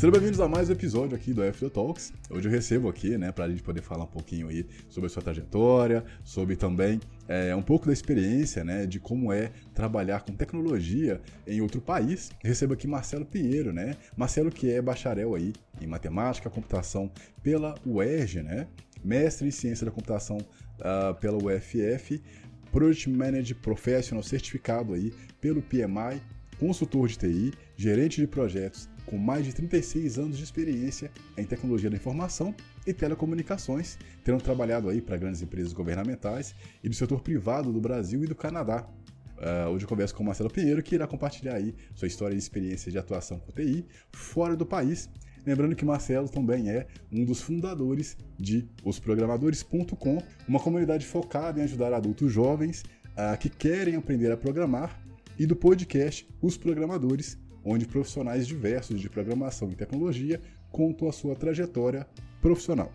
Sejam bem-vindos a mais um episódio aqui do After Talks. Hoje eu recebo aqui, né, para a gente poder falar um pouquinho aí sobre a sua trajetória, sobre também é, um pouco da experiência, né, de como é trabalhar com tecnologia em outro país. Recebo aqui Marcelo Pinheiro, né? Marcelo que é bacharel aí em matemática, computação pela UERJ, né? Mestre em ciência da computação uh, pela UFF, Project Manager Professional certificado aí pelo PMI, consultor de TI, gerente de projetos com mais de 36 anos de experiência em tecnologia da informação e telecomunicações, tendo trabalhado aí para grandes empresas governamentais e do setor privado do Brasil e do Canadá. Uh, hoje eu converso com o Marcelo Pinheiro, que irá compartilhar aí sua história e experiência de atuação com TI fora do país. Lembrando que Marcelo também é um dos fundadores de osprogramadores.com, uma comunidade focada em ajudar adultos jovens uh, que querem aprender a programar, e do podcast Os Programadores, onde profissionais diversos de programação e tecnologia contam a sua trajetória profissional.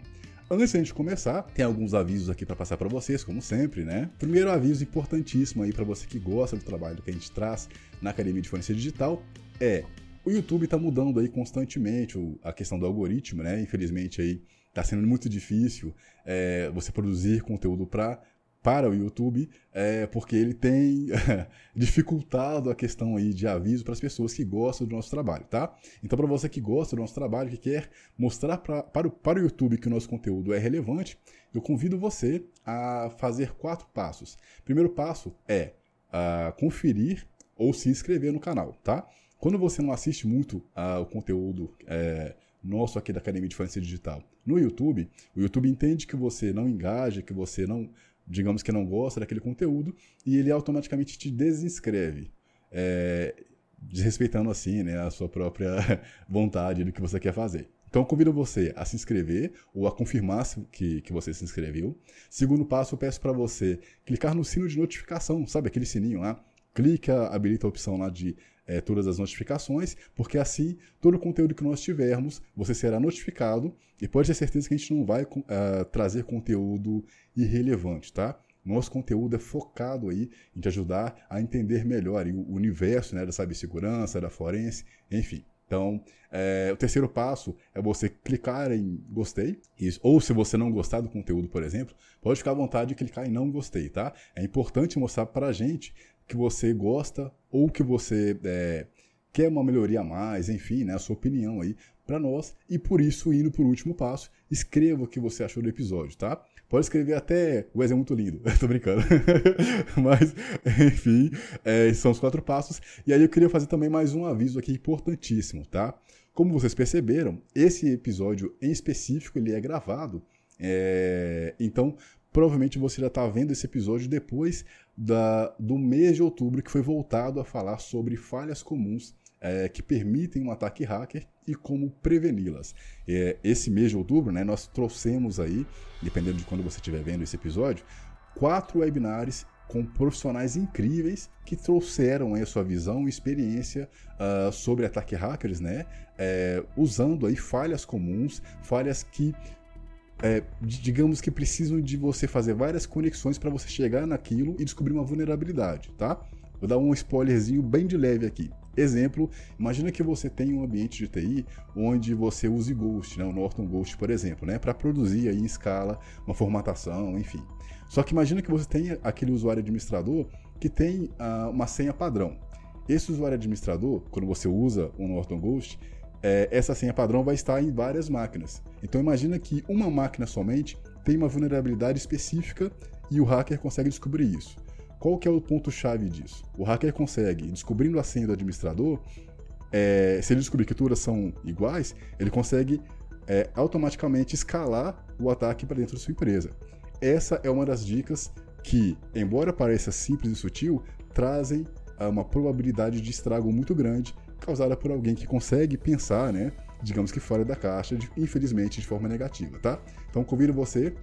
Antes de a gente começar, tem alguns avisos aqui para passar para vocês, como sempre, né? Primeiro aviso importantíssimo aí para você que gosta do trabalho que a gente traz na Academia de Forense Digital é o YouTube está mudando aí constantemente a questão do algoritmo, né? Infelizmente aí está sendo muito difícil é, você produzir conteúdo para para o YouTube, é, porque ele tem dificultado a questão aí de aviso para as pessoas que gostam do nosso trabalho, tá? Então, para você que gosta do nosso trabalho, que quer mostrar pra, para, o, para o YouTube que o nosso conteúdo é relevante, eu convido você a fazer quatro passos. Primeiro passo é uh, conferir ou se inscrever no canal, tá? Quando você não assiste muito uh, o conteúdo é, nosso aqui da Academia de Forense Digital no YouTube, o YouTube entende que você não engaja, que você não digamos que não gosta daquele conteúdo, e ele automaticamente te desinscreve. É, desrespeitando assim né, a sua própria vontade do que você quer fazer. Então convido você a se inscrever ou a confirmar que, que você se inscreveu. Segundo passo, eu peço para você clicar no sino de notificação, sabe aquele sininho lá? Clica, habilita a opção lá de é, todas as notificações, porque assim, todo o conteúdo que nós tivermos, você será notificado e pode ter certeza que a gente não vai uh, trazer conteúdo irrelevante, tá? Nosso conteúdo é focado aí em te ajudar a entender melhor o universo né, da cibersegurança, da forense, enfim. Então, é, o terceiro passo é você clicar em gostei. Isso. Ou se você não gostar do conteúdo, por exemplo, pode ficar à vontade de clicar em não gostei, tá? É importante mostrar para a gente que você gosta ou que você é, quer uma melhoria a mais, enfim, né, a sua opinião aí para nós. E por isso, indo por último passo, escreva o que você achou do episódio, tá? Pode escrever até o Wes é muito lindo, tô brincando. Mas, enfim, é, são os quatro passos. E aí eu queria fazer também mais um aviso aqui importantíssimo, tá? Como vocês perceberam, esse episódio em específico ele é gravado. É... Então, provavelmente você já está vendo esse episódio depois da, do mês de outubro, que foi voltado a falar sobre falhas comuns é, que permitem um ataque hacker e como preveni-las. É, esse mês de outubro, né, nós trouxemos aí, dependendo de quando você estiver vendo esse episódio, quatro webinars com profissionais incríveis que trouxeram aí a sua visão e experiência uh, sobre ataque hackers, né? É, usando aí falhas comuns, falhas que é, digamos que precisam de você fazer várias conexões para você chegar naquilo e descobrir uma vulnerabilidade, tá? Vou dar um spoilerzinho bem de leve aqui. Exemplo, imagina que você tem um ambiente de TI onde você use Ghost, né, o Norton Ghost, por exemplo, né, para produzir aí em escala uma formatação, enfim. Só que imagina que você tem aquele usuário administrador que tem uh, uma senha padrão. Esse usuário administrador, quando você usa o Norton Ghost, é, essa senha padrão vai estar em várias máquinas. Então imagina que uma máquina somente tem uma vulnerabilidade específica e o hacker consegue descobrir isso. Qual que é o ponto-chave disso? O hacker consegue, descobrindo a senha do administrador, é, se ele descobrir que todas são iguais, ele consegue é, automaticamente escalar o ataque para dentro da sua empresa. Essa é uma das dicas que, embora pareça simples e sutil, trazem ah, uma probabilidade de estrago muito grande causada por alguém que consegue pensar, né, digamos que fora da caixa, de, infelizmente de forma negativa, tá? Então convido você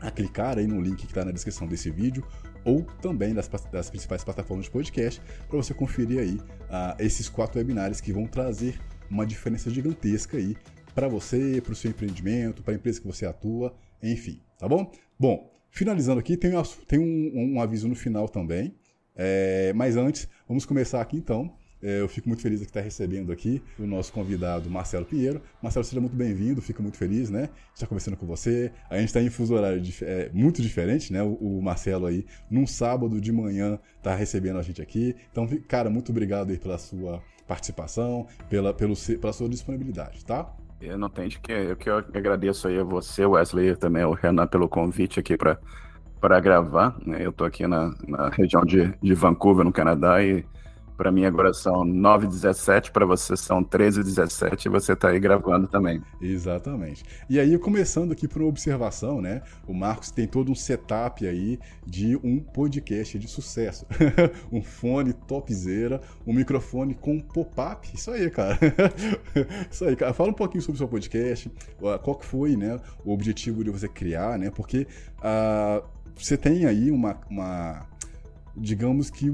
a clicar aí no link que está na descrição desse vídeo ou também das, das principais plataformas de podcast para você conferir aí uh, esses quatro webinários que vão trazer uma diferença gigantesca aí para você, para o seu empreendimento, para a empresa que você atua, enfim, tá bom? Bom, finalizando aqui, tem, tem um, um, aviso no final também, é, mas antes, vamos começar aqui então É, eu fico muito feliz de estar recebendo aqui o nosso convidado Marcelo Pinheiro. Marcelo, seja muito bem-vindo, fico muito feliz, né? Estar conversando com você. A gente está em fuso horário é, muito diferente, né? O, o, Marcelo aí, num sábado de manhã, está recebendo a gente aqui. Então, cara, muito obrigado aí pela sua participação, pela, pelo, pela sua disponibilidade, tá? Eu não tenho de que. Eu que agradeço aí a você, Wesley, e também ao Renan pelo convite aqui para para gravar. Né? Eu estou aqui na, na região de, de Vancouver, no Canadá, e para mim agora são 9h17, para você são 13h17 e você está aí gravando também. Exatamente. E aí, começando aqui por uma observação, né? O Marcos tem todo um setup aí de um podcast de sucesso. um fone topzera, um microfone com pop-up. Isso aí, cara. Isso aí, cara. Fala um pouquinho sobre o seu podcast, qual que foi né, o objetivo de você criar, né? Porque uh, você tem aí uma, uma digamos que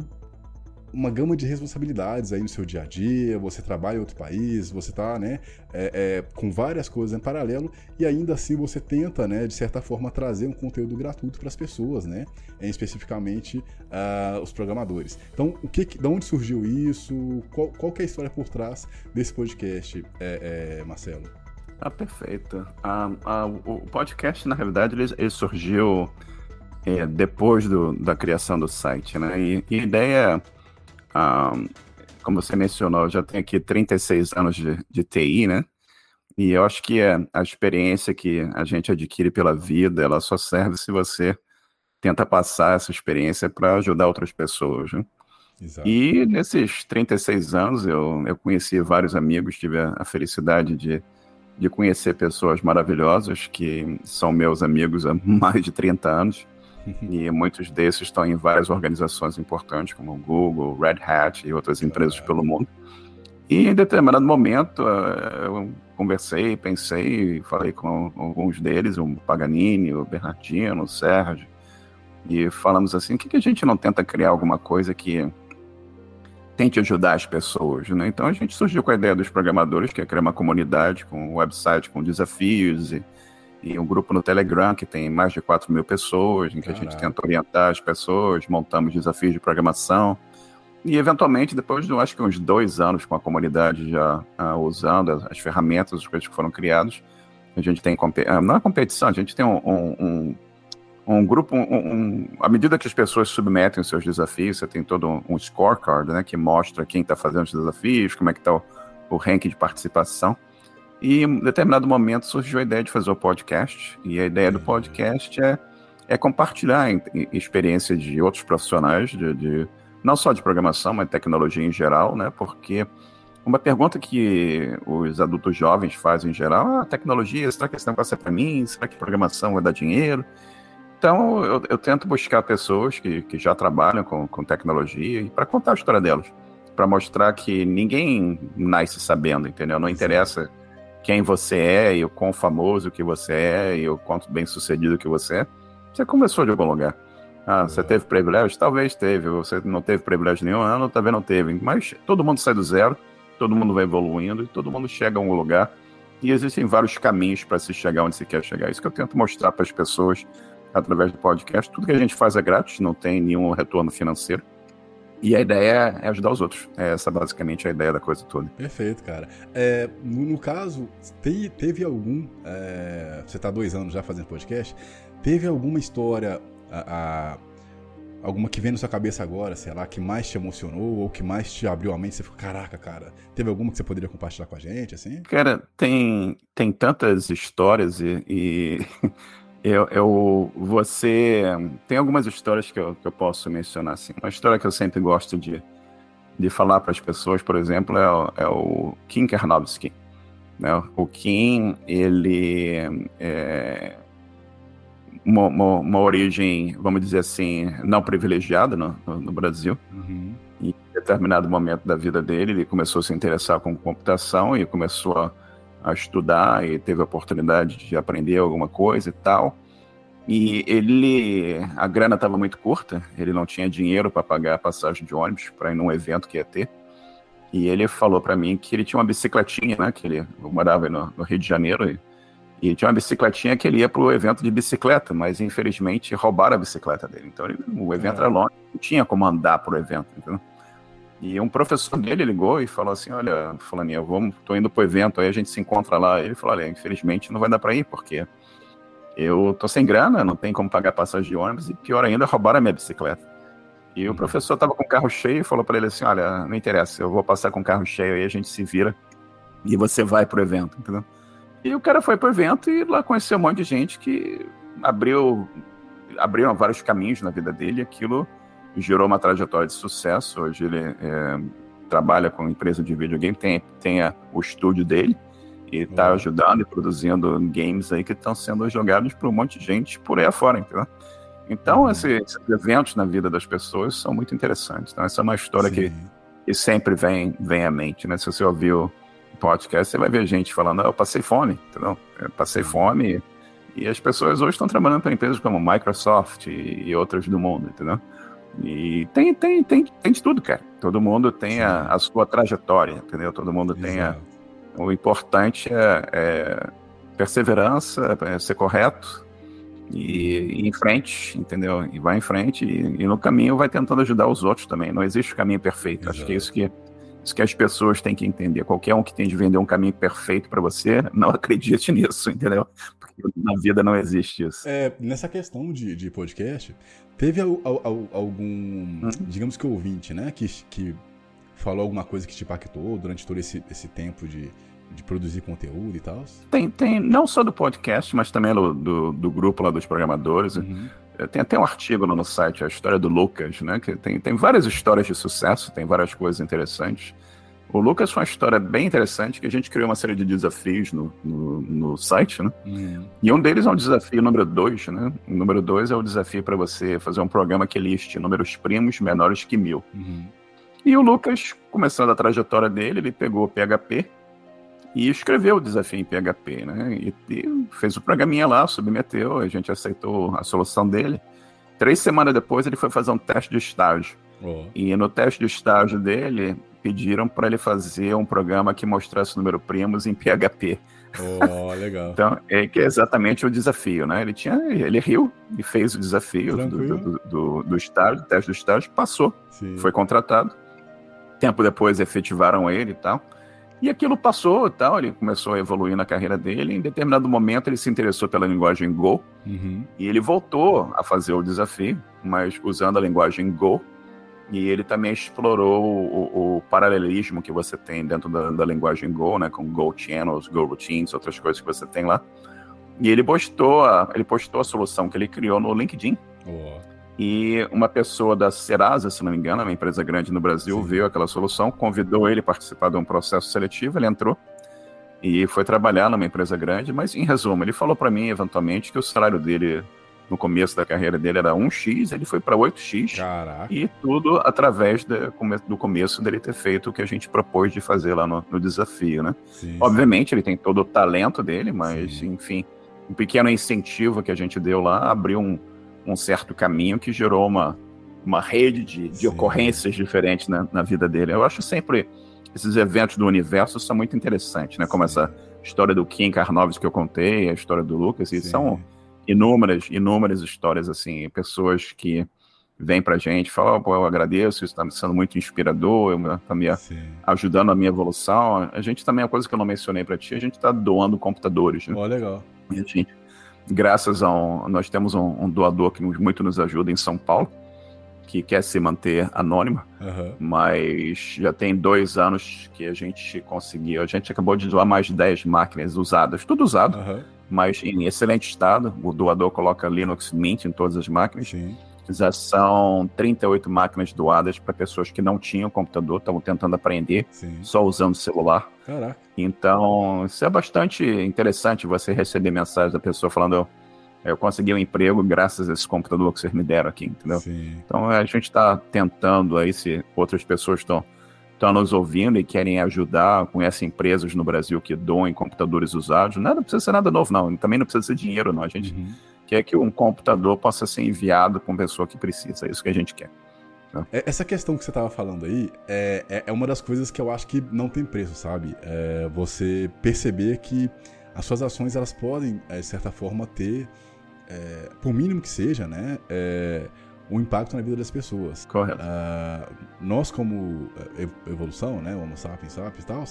uma gama de responsabilidades aí no seu dia a dia, você trabalha em outro país, você está né, é, é, com várias coisas em paralelo e ainda assim você tenta, né, de certa forma, trazer um conteúdo gratuito para as pessoas, né, especificamente uh, os programadores. Então, o que, de onde surgiu isso? Qual, qual é a história por trás desse podcast, é, é Marcelo? Ah, perfeito. Ah, ah, o podcast, na realidade, ele, ele surgiu é, depois do, da criação do site, né? E, e a ideia, um, como você mencionou, eu já tenho aqui 36 anos de, de TI, né? E eu acho que a, a experiência que a gente adquire pela vida, ela só serve se você tenta passar essa experiência para ajudar outras pessoas, né? Exato. E nesses 36 anos eu, eu conheci vários amigos, tive a, a felicidade de, de conhecer pessoas maravilhosas que são meus amigos há mais de 30 anos e muitos desses estão em várias organizações importantes, como Google, Red Hat e outras empresas pelo mundo. E em determinado momento eh, eu conversei, pensei, falei com alguns deles, o Paganini, o Bernardino, o Sérgio, e falamos assim, por que a gente não tenta criar alguma coisa que tente ajudar as pessoas, né? Então a gente surgiu com a ideia dos programadores, que é criar uma comunidade com um website com desafios e e um grupo no Telegram que tem mais de 4 mil pessoas, em que Caraca. a gente tenta orientar as pessoas, montamos desafios de programação. E, eventualmente, depois de, acho que uns dois anos com a comunidade já uh, usando as, as, ferramentas, as coisas que foram criadas, a gente tem, uh, não é competição, a gente tem um, um, um, um grupo, um, à medida que as pessoas submetem os seus desafios, você tem todo um, scorecard, né, que mostra quem está fazendo os desafios, como é que está o, o ranking de participação. E em determinado momento surgiu a ideia de fazer o podcast. E a ideia do uhum. podcast é, é compartilhar experiência de outros profissionais, de, de, não só de programação, mas de tecnologia em geral, né? Porque uma pergunta que os adultos jovens fazem em geral, ah, tecnologia, será que esse negócio é para mim? Será que programação vai dar dinheiro? Então, eu, eu tento buscar pessoas que, que já trabalham com, com tecnologia e para contar a história delas, para mostrar que ninguém nasce sabendo, entendeu? Não interessa quem você é e o quão famoso que você é e o quanto bem sucedido que você é, você começou de algum lugar. Ah, você teve privilégio? Talvez teve. Você não teve privilégio nenhum ano, talvez não teve. Mas todo mundo sai do zero, todo mundo vai evoluindo e todo mundo chega a um lugar. E existem vários caminhos para se chegar onde se quer chegar. Isso que eu tento mostrar para as pessoas através do podcast. Tudo que a gente faz é grátis, não tem nenhum retorno financeiro. E a ideia é ajudar os outros. É essa basicamente a ideia da coisa toda. Perfeito, cara. É, no, no, caso, te, teve algum. É, você está dois anos já fazendo podcast. Teve alguma história. A, a, alguma que vem na sua cabeça agora, sei lá, que mais te emocionou ou que mais te abriu a mente? Você ficou, caraca, cara. Teve alguma que você poderia compartilhar com a gente, assim? Cara, tem, tem tantas histórias e, e Eu, eu, você tem algumas histórias que eu, que eu posso mencionar assim. Uma história que eu sempre gosto de, de falar para as pessoas, por exemplo, é, o, é o Kim Karnowski. Né? O Kim, ele é uma, uma, uma, origem, vamos dizer assim, não privilegiada no, no, no Brasil. Uhum. E em determinado momento da vida dele, ele começou a se interessar com computação e começou a a estudar e teve a oportunidade de aprender alguma coisa e tal. E ele, a grana estava muito curta, ele não tinha dinheiro para pagar a passagem de ônibus para ir num evento que ia ter. E ele falou para mim que ele tinha uma bicicletinha, né? Que ele morava no, no Rio de Janeiro e, e tinha uma bicicletinha que ele ia para o evento de bicicleta, mas infelizmente roubaram a bicicleta dele. Então ele, o evento é. era longe, não tinha como andar para o evento, entendeu? E um professor dele ligou e falou assim: Olha, Fulaninha, vamos, tô indo pro evento, aí a gente se encontra lá. Ele falou: Olha, infelizmente não vai dar para ir, porque eu tô sem grana, não tem como pagar passagem de ônibus, e pior ainda, roubaram a minha bicicleta. E o uhum. professor tava com o carro cheio e falou para ele assim: Olha, não interessa, eu vou passar com o carro cheio aí, a gente se vira e você vai pro evento, entendeu? E o cara foi pro evento e lá conheceu um monte de gente que abriu abriram vários caminhos na vida dele, aquilo gerou uma trajetória de sucesso. Hoje ele é, trabalha com empresa de videogame, tem, tem a, o estúdio dele e está uhum. ajudando e produzindo games aí que estão sendo jogados por um monte de gente por aí afora, entendeu? Então, uhum. esses, eventos na vida das pessoas são muito interessantes. Então, essa é uma história que, que, sempre vem, vem à mente, né? Se você ouviu o podcast, você vai ver gente falando, ah, eu passei fome, entendeu? Eu passei fome e, e as pessoas hoje estão trabalhando para empresas como Microsoft e, e outras do mundo, entendeu? E tem, tem, tem, tem de tudo, cara. Todo mundo tem a, a, sua trajetória, entendeu? Todo mundo Exato. tem a. O importante é, é perseverança, é ser correto e, ir em frente, entendeu? E vai em frente e, e, no caminho vai tentando ajudar os outros também. Não existe caminho perfeito. Exato. Acho que é isso que, isso que as pessoas têm que entender. Qualquer um que tem de vender um caminho perfeito para você, não acredite nisso, entendeu? Na vida não existe isso. É, nessa questão de, de podcast, Teve algum, uhum. digamos que ouvinte, né, que, que falou alguma coisa que te impactou durante todo esse, esse tempo de, de produzir conteúdo e tal? Tem, tem, não só do podcast, mas também do, do, do grupo lá dos programadores. Uhum. É, tem até um artigo no site, a história do Lucas, né? Que tem, tem várias histórias de sucesso, tem várias coisas interessantes. O Lucas foi uma história bem interessante, que a gente criou uma série de desafios no, no, no site, né? Uhum. E um deles é um desafio número dois, né? O número dois é o desafio para você fazer um programa que liste números primos menores que mil. Uhum. E o Lucas, começando a trajetória dele, ele pegou o PHP e escreveu o desafio em PHP, né? E, e fez o programinha lá, submeteu, a gente aceitou a solução dele. Três semanas depois, ele foi fazer um teste de estágio. Oh. E no teste de estágio dele, pediram para ele fazer um programa que mostrasse o número primos em PHP. Oh, legal. então, é que é exatamente o desafio, né? Ele tinha, ele riu e fez o desafio do, do, do, do, estágio, teste do estágio, passou, Sim. foi contratado. Tempo depois efetivaram ele e tal. E aquilo passou e tal, ele começou a evoluir na carreira dele. Em determinado momento, ele se interessou pela linguagem Go uhum. e ele voltou a fazer o desafio, mas usando a linguagem Go e ele também explorou o, o, paralelismo que você tem dentro da, da, linguagem Go, né, com Go Channels, Go Routines, outras coisas que você tem lá. E ele postou a, ele postou a solução que ele criou no LinkedIn. Oh. E uma pessoa da Serasa, se não me engano, uma empresa grande no Brasil, Sim. viu aquela solução, convidou ele a participar de um processo seletivo, ele entrou e foi trabalhar numa empresa grande, mas em resumo, ele falou para mim eventualmente que o salário dele no começo da carreira dele era 1x, ele foi para 8x. Caraca. E tudo através de, do começo dele ter feito o que a gente propôs de fazer lá no, no desafio, né? Sim, Obviamente sim. ele tem todo o talento dele, mas sim. enfim, um pequeno incentivo que a gente deu lá abriu um, um certo caminho que gerou uma, uma rede de, de ocorrências diferentes na, na, vida dele. Eu acho sempre esses eventos do universo são muito interessantes, né? Como essa história do Kim Karnovs que eu contei, a história do Lucas, e são inúmeras, inúmeras histórias, assim, pessoas que vêm pra gente, falam, oh, pô, eu agradeço, isso tá sendo muito inspirador, tá me Sim. ajudando a minha evolução. A gente também, a coisa que eu não mencionei para ti, a gente tá doando computadores, né? Oh, legal. E a gente, graças a um, nós temos um, um doador que muito nos ajuda em São Paulo, que quer se manter anônima, uhum. mas já tem dois anos que a gente conseguiu. A gente acabou de doar mais de 10 máquinas usadas, tudo usado, uhum mas em excelente estado. O doador coloca Linux Mint em todas as máquinas. Sim. Já são 38 máquinas doadas para pessoas que não tinham computador, estavam tentando aprender Sim. só usando celular. Caraca. Então, isso é bastante interessante você receber mensagens da pessoa falando: eu, eu consegui um emprego graças a esse computador que vocês me deram aqui, entendeu? Sim. Então, a gente está tentando aí, se outras pessoas estão estão nos ouvindo e querem ajudar, conhecem empresas no Brasil que doem computadores usados, nada precisa ser nada novo, não. Também não precisa ser dinheiro, não. A gente uhum. quer que um computador possa ser enviado para uma pessoa que precisa. É isso que a gente quer. Né? É, essa questão que você estava falando aí é, é, é, uma das coisas que eu acho que não tem preço, sabe? É você perceber que as suas ações elas podem, é, de certa forma, ter, é, por mínimo que seja, né? É, o impacto na vida das pessoas. Correto. Uh, nós, como eh, evolução, né, Homo sapiens sapiens e tal,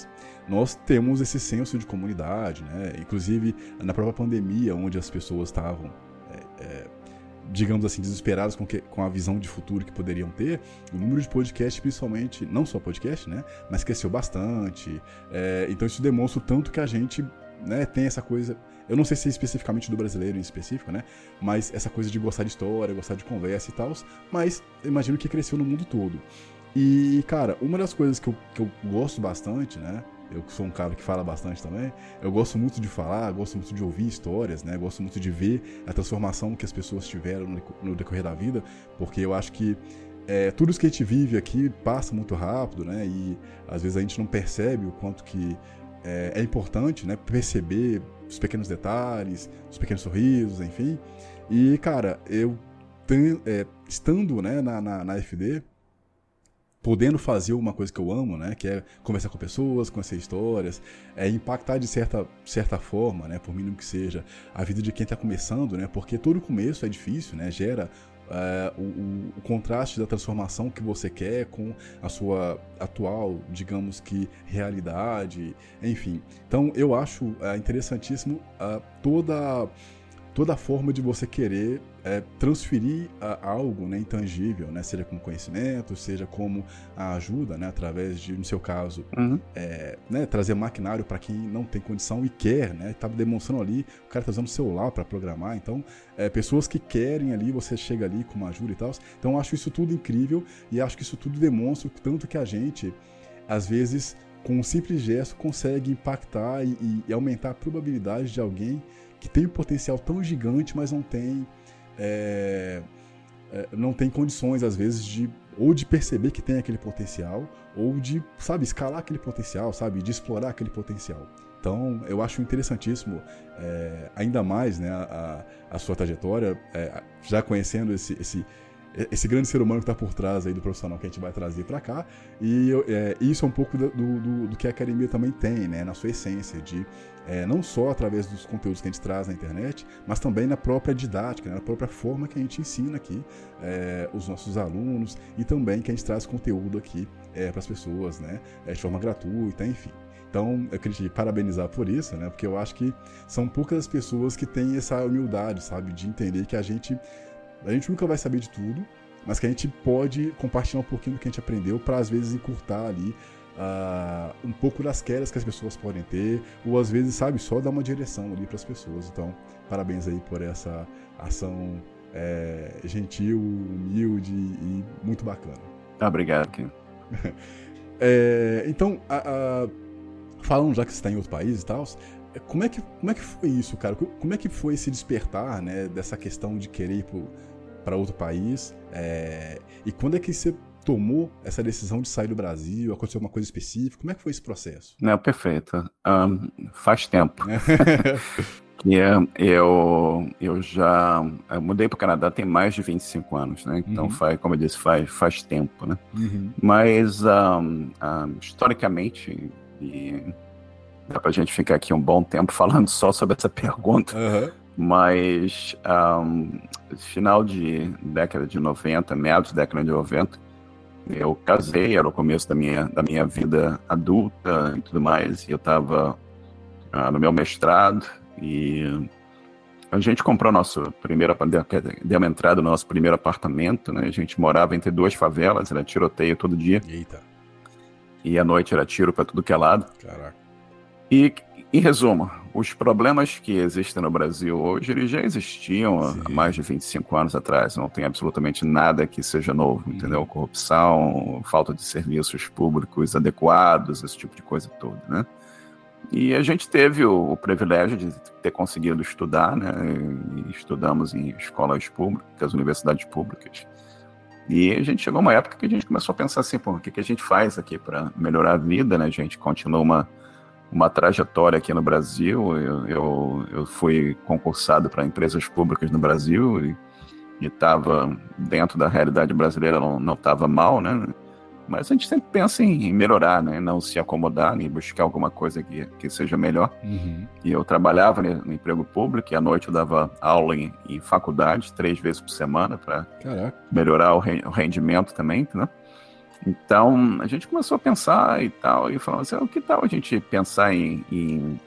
nós temos esse senso de comunidade, né? Inclusive, na própria pandemia, onde as pessoas estavam, é, é, digamos assim, desesperadas com, que, com a visão de futuro que poderiam ter, o número de podcasts, principalmente, não só podcast, né? Mas cresceu bastante. É, então, isso demonstra o tanto que a gente né, tem essa coisa eu não sei se é especificamente do brasileiro em específico, né? Mas essa coisa de gostar de história, gostar de conversa e tal. Mas imagino que cresceu no mundo todo. E, cara, uma das coisas que eu, que eu gosto bastante, né? Eu sou um cara que fala bastante também. Eu gosto muito de falar, gosto muito de ouvir histórias, né? Gosto muito de ver a transformação que as pessoas tiveram no, decorrer da vida, porque eu acho que é, tudo isso que a gente vive aqui passa muito rápido, né? E às vezes a gente não percebe o quanto que é, é importante, né? Perceber os pequenos detalhes, os pequenos sorrisos, enfim. E, cara, eu é, estando né, na, na, na, FD, podendo fazer uma coisa que eu amo, né, que é conversar com pessoas, conhecer histórias, é impactar de certa, certa forma, né, por mínimo que seja, a vida de quem está começando, né, porque todo começo é difícil, né, gera uh, o, o, contraste da transformação que você quer com a sua atual, digamos que, realidade, enfim. Então eu acho uh, interessantíssimo uh, toda toda forma de você querer é, transferir algo né, intangível, né, seja como conhecimento, seja como a ajuda, né, através de, no seu caso, uhum. é, né, trazer maquinário para quem não tem condição e quer, né, tá demonstrando ali, o cara está usando o celular para programar, então, é, pessoas que querem ali, você chega ali com uma ajuda e tal, então acho isso tudo incrível e acho que isso tudo demonstra o tanto que a gente, às vezes, com um simples gesto, consegue impactar e, e aumentar a probabilidade de alguém que tem um potencial tão gigante, mas não tem é, é, não tem condições às vezes de ou de perceber que tem aquele potencial ou de sabe escalar aquele potencial, sabe de explorar aquele potencial. Então eu acho interessantíssimo é, ainda mais né, a, a sua trajetória, é, já conhecendo esse, esse esse grande ser humano que está por trás aí do profissional que a gente vai trazer para cá. E é, isso é um pouco do, do, do, que a academia também tem, né, na sua essência, de é, não só através dos conteúdos que a gente traz na internet, mas também na própria didática, né, na própria forma que a gente ensina aqui é, os nossos alunos e também que a gente traz conteúdo aqui é, para as pessoas, né, é, de forma gratuita, enfim. Então, eu queria te parabenizar por isso, né? Porque eu acho que são poucas as pessoas que têm essa humildade, sabe? De entender que a gente a gente nunca vai saber de tudo, mas que a gente pode compartilhar um pouquinho do que a gente aprendeu para às vezes encurtar ali uh, um pouco das quedas que as pessoas podem ter, ou às vezes, sabe, só dar uma direção ali para as pessoas. Então, parabéns aí por essa ação é, gentil, humilde e muito bacana. Obrigado, Kim. é, então, a, a, falando já que você está em outro país e tal, como é, que, como é que foi isso, cara? Como é que foi esse despertar, né, dessa questão de querer ir para outro país. É... E quando é que você tomou essa decisão de sair do Brasil? Aconteceu uma coisa específica? Como é que foi esse processo? Não, perfeito. Um, faz tempo. que eu, eu já eu mudei para o Canadá tem mais de 25 anos, né? Então, uhum. faz, como eu disse, faz, faz tempo, né? Uhum. Mas, um, um, historicamente, e dá para a gente ficar aqui um bom tempo falando só sobre essa pergunta, uhum. Mas final de década de 90, meados da década de 90, eu casei, era o começo da minha, da minha vida adulta e tudo mais, e eu estava ah, no meu mestrado e a gente comprou nosso primeiro deu entrada no nosso primeiro apartamento, né? A gente morava entre duas favelas, era tiroteio todo dia. Eita. E à noite era tiro para tudo que é lado. Caraca. E em resumo, os problemas que existem no Brasil hoje, eles já existiam Sim. há mais de 25 anos atrás. Não tem absolutamente nada que seja novo, uhum. entendeu? Corrupção, falta de serviços públicos adequados, esse tipo de coisa toda, né? E a gente teve o, o privilégio de ter conseguido estudar, né? E estudamos em escolas públicas, universidades públicas. E a gente chegou a uma época que a gente começou a pensar assim, pô, o que, que a gente faz aqui para melhorar a vida, né? A gente continua uma uma trajetória aqui no Brasil. Eu, eu, eu fui concursado para empresas públicas no Brasil e estava dentro da realidade brasileira, não estava mal, né? mas a gente sempre pensa em melhorar, né? Não se acomodar, nem buscar alguma coisa que, que seja melhor. Uhum. E eu trabalhava né, no emprego público e à noite eu dava aula em, em faculdade, três vezes por semana, para melhorar o, re, o, rendimento também, né? Então, a gente começou a pensar e tal, e falou assim, o que tal a gente pensar em, em,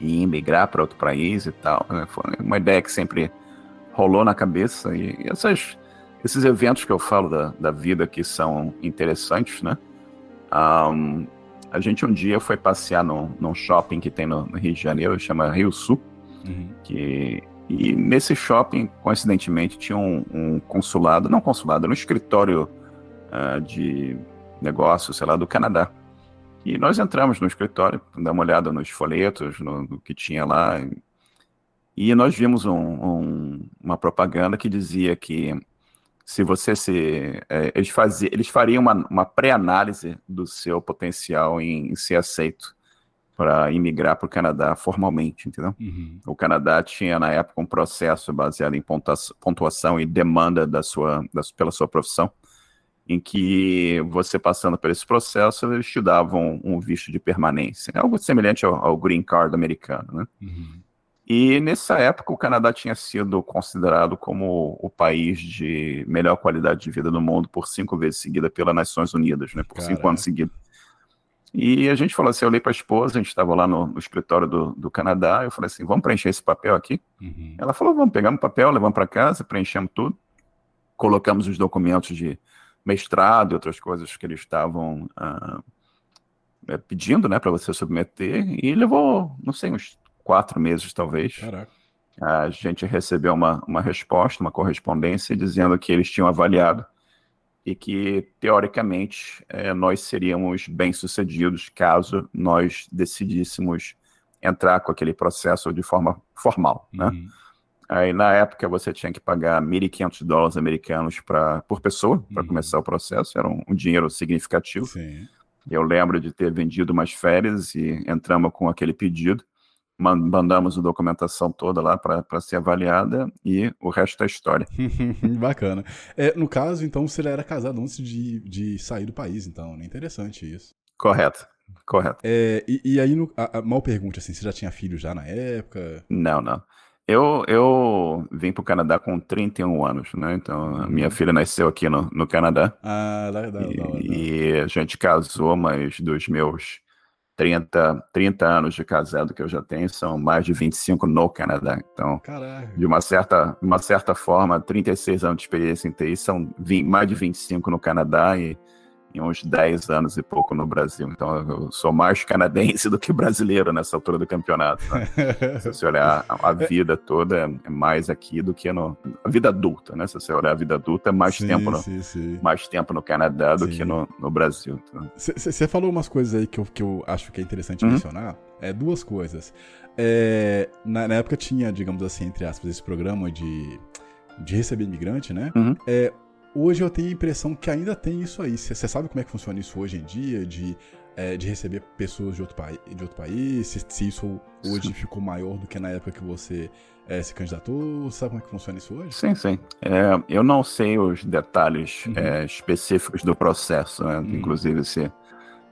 em migrar para outro país e tal? Né? Foi uma ideia que sempre rolou na cabeça, e, e essas esses eventos que eu falo da, da vida que são interessantes, né? Um, a gente um dia foi passear num, num shopping que tem no, no, Rio de Janeiro, chama Rio Sul, uhum. que e nesse shopping, coincidentemente, tinha um, um consulado, não consulado, um escritório uh, de negócios, sei lá, do Canadá. E nós entramos no escritório, dar uma olhada nos folhetos, no, no que tinha lá, e nós vimos um, um, uma propaganda que dizia que se você se. É, eles, fazia, eles fariam uma, uma pré-análise do seu potencial em, em ser aceito para imigrar para o Canadá formalmente, entendeu? Uhum. O Canadá tinha, na época, um processo baseado em pontuação e demanda da sua, da, pela sua profissão, em que você passando por esse processo, eles te davam um visto de permanência, algo semelhante ao, ao green card americano, né? Uhum. E nessa época o Canadá tinha sido considerado como o país de melhor qualidade de vida do mundo por cinco vezes seguida pelas Nações Unidas, né? Por Caraca. cinco anos seguidos. E a gente falou assim, eu olhei para a esposa, a gente estava lá no, no, escritório do, do Canadá, eu falei assim, vamos preencher esse papel aqui? Uhum. Ela falou, vamos, pegar um papel, levamos para casa, preenchemos tudo, colocamos os documentos de mestrado e outras coisas que eles estavam uh, pedindo, né, para você submeter, e levou, não sei, uns quatro meses, talvez. Caraca. A gente recebeu uma, uma resposta, uma correspondência, dizendo que eles tinham avaliado e que, teoricamente, é, nós seríamos bem-sucedidos caso nós decidíssemos entrar com aquele processo de forma formal, né? Uhum. Aí, na época, você tinha que pagar 1.500 dólares americanos pra, por pessoa para uhum. começar o processo, era um, um dinheiro significativo. Sim. Eu lembro de ter vendido umas férias e entramos com aquele pedido mandamos a documentação toda lá para ser avaliada e o resto é história. Bacana. É, no caso, então, você era casado antes de, de sair do país, então, né? Interessante isso. Correto, correto. É, e, e, aí, no, a, a, mal pergunta, assim, você já tinha filho já na época? Não, não. Eu, eu vim para o Canadá com 31 anos, né? Então, a minha uhum. filha nasceu aqui no, no Canadá. Ah, da, da, e, e a gente casou, mas dos meus 30, 30 anos de casado que eu já tenho, são mais de 25 no Canadá. Então, Caraca. de uma certa, uma certa forma, 36 anos de experiência em TI são 20, mais de 25 no Canadá e em uns 10 anos e pouco no Brasil. Então eu sou mais canadense do que brasileiro nessa altura do campeonato. Né? Se você olhar a, vida toda, é mais aqui do que no. A vida adulta, né? Se você olhar a vida adulta, é mais, sim, tempo, no, sim, sim. mais tempo no Canadá do que no, no Brasil. Você então. falou umas coisas aí que eu, que eu acho que é interessante uhum. mencionar. É, duas coisas. É, na, na, época tinha, digamos assim, entre aspas, esse programa de, de receber imigrante, né? Uhum. É, hoje eu tenho a impressão que ainda tem isso aí. Você sabe como é que funciona isso hoje em dia, de, é, de receber pessoas de outro, de outro país? Se, se, isso hoje sim. ficou maior do que na época que você é, se candidatou? Sabe como é que funciona isso hoje? Sim, sim. É, eu não sei os detalhes uhum. É, específicos do processo, né? uhum. inclusive se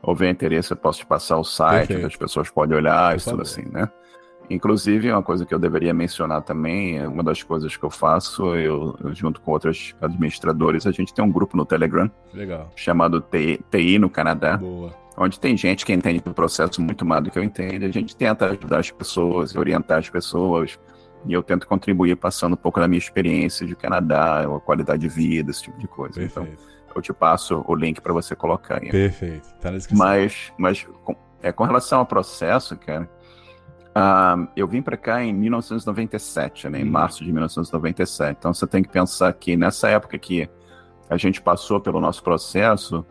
houver interesse eu posso te passar o site, Perfeito. que as pessoas podem olhar e tudo assim, né? Inclusive, uma coisa que eu deveria mencionar também, uma das coisas que eu faço, eu, eu junto com outros administradores, a gente tem um grupo no Telegram Legal. chamado TI, TI no Canadá. Boa. Onde tem gente que entende do processo muito mais do que eu entendo. A gente tenta ajudar as pessoas, orientar as pessoas. E eu tento contribuir passando um pouco da minha experiência de Canadá, a qualidade de vida, esse tipo de coisa. Então, Perfeito. Então, eu te passo o link para você colocar aí. Perfeito. Tá na descrição. Mas, mas com, é, com relação ao processo, cara, Uh, eu vim para cá em 1997, né, em uhum. março de 1997. Então você tem que pensar que nessa época que a gente passou pelo nosso processo,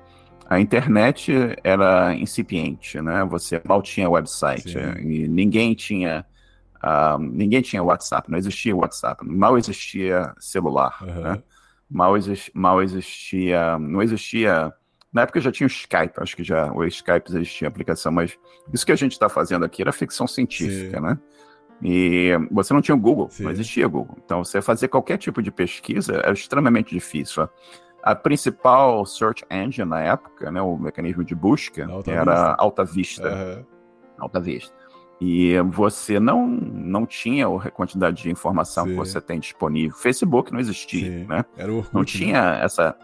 a internet era incipiente, né? Você mal tinha website Sim. e ninguém tinha uh, ninguém tinha WhatsApp, não existia WhatsApp, mal existia celular, uhum. né? Mal, exi mal existia, não existia na época já tinha o Skype, acho que já o Skype existia aplicação, mas isso que a gente está fazendo aqui era ficção científica, Sim. né? E você não tinha o Google, Sim. não existia Google. Então, você fazer qualquer tipo de pesquisa era extremamente difícil. a principal search engine na época, né, o mecanismo de busca, Alta era Vista. Alta Vista. Uhum. Alta Vista. E você não, não tinha a quantidade de informação Sim. que você tem disponível. Facebook não existia, Sim. né? Era o Orkut, não tinha né? essa.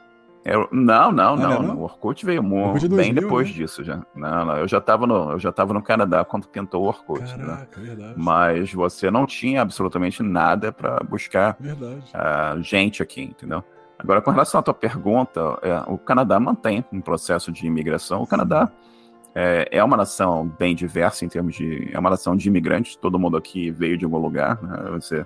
Não, não, ah, não, não, O Orkut veio muito, bem depois né? disso já. Não, não, eu já estava no, eu já tava no Canadá quando pintou o Orkut. Né? Caraca, né? verdade. Mas você não tinha absolutamente nada para buscar uh, gente aqui, entendeu? Agora, com relação à tua pergunta, é, o Canadá mantém um processo de imigração. O Canadá é, é, uma nação bem diversa em termos de. É uma nação de imigrantes, todo mundo aqui veio de algum lugar. Né? Você,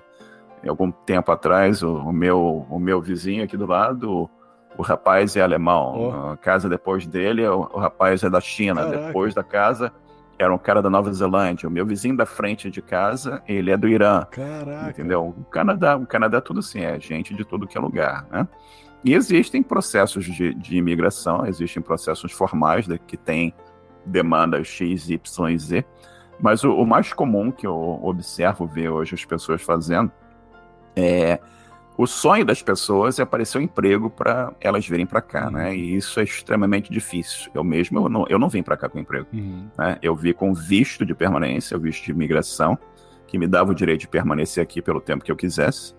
algum tempo atrás, o, o, meu, o meu vizinho aqui do lado, o, rapaz é alemão. Oh. A casa depois dele, o, o rapaz é da China. Caraca. Depois da casa, era um cara da Nova Zelândia. O meu vizinho da frente de casa, ele é do Irã. Caraca. Entendeu? O Canadá, o Canadá é tudo assim, é gente de todo que é lugar, né? E existem processos de, de imigração, existem processos formais né, que têm demanda X, Y e Z. Mas o, o, mais comum que eu observo ver hoje as pessoas fazendo é o sonho das pessoas é aparecer um emprego para elas virem para cá, né? E isso é extremamente difícil. Eu mesmo eu não, eu não vim para cá com emprego. Uhum. Né? Eu vi com visto de permanência, o visto de imigração, que me dava o direito de permanecer aqui pelo tempo que eu quisesse.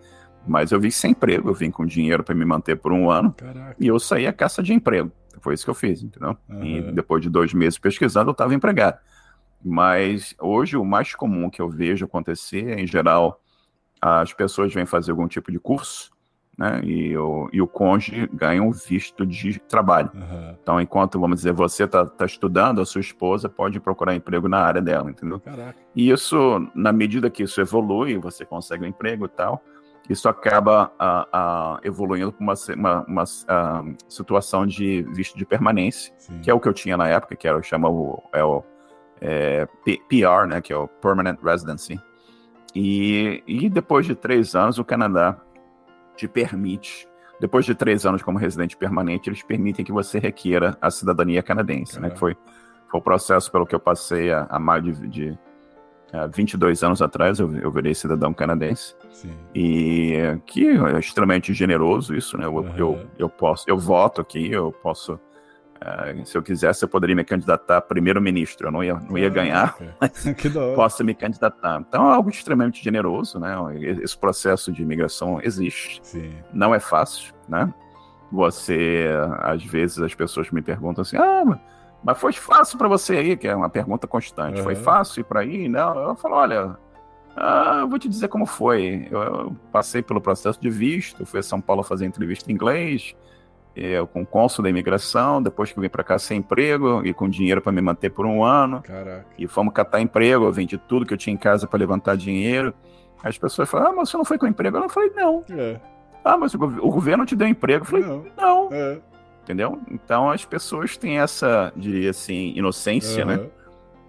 Mas eu vim sem emprego, eu vim com dinheiro para me manter por um ano. Caraca. E eu saí a caça de emprego. Foi isso que eu fiz, entendeu? Uhum. E depois de dois meses pesquisando, eu estava empregado. Mas hoje o mais comum que eu vejo acontecer, em geral, as pessoas vêm fazer algum tipo de curso, né? E o, e o cônjuge ganha um visto de trabalho. Uhum. Então, enquanto, vamos dizer, você está tá estudando, a sua esposa pode procurar emprego na área dela, entendeu? Caraca. E isso, na medida que isso evolui, você consegue um emprego e tal, isso acaba evoluindo para uma, uma, uma situação de visto de permanência, Sim. que é o que eu tinha na época, que era o chama o, é o é, PR, né, que é o Permanent Residency. E, e depois de três anos, o Canadá te permite, depois de três anos como residente permanente, eles permitem que você requeira a cidadania canadense, né, que foi, foi o processo pelo que eu passei há, mais de, de há 22 anos atrás, eu, eu virei cidadão canadense. Sim. E que é extremamente generoso isso, né? Eu, uhum. eu, eu, posso, eu voto aqui, eu posso. Uh, se eu quisesse, eu poderia me candidatar a primeiro-ministro. Eu não ia, não ia ganhar, mas posso me candidatar. Então é algo extremamente generoso, né? Esse processo de imigração existe. Sim. Não é fácil, né? Você, às vezes, as pessoas me perguntam assim: ah, mas foi fácil para você aí, que é uma pergunta constante. Uhum. Foi fácil ir para aí? Não, eu falo, olha, ah, eu vou te dizer como foi. Eu, eu, passei pelo processo de visto, fui a São Paulo fazer entrevista em inglês, eu, com o cônsul da imigração, depois que eu vim para cá sem emprego e com dinheiro para me manter por um ano. Caraca. E fomos catar emprego, eu vendi tudo que eu tinha em casa para levantar dinheiro. As pessoas falam, ah, mas você não foi com emprego? Eu não falei, não. É. Ah, mas o, o, governo te deu emprego? Eu falei, não. não. É entendeu? Então as pessoas têm essa, diria assim, inocência, uhum. né?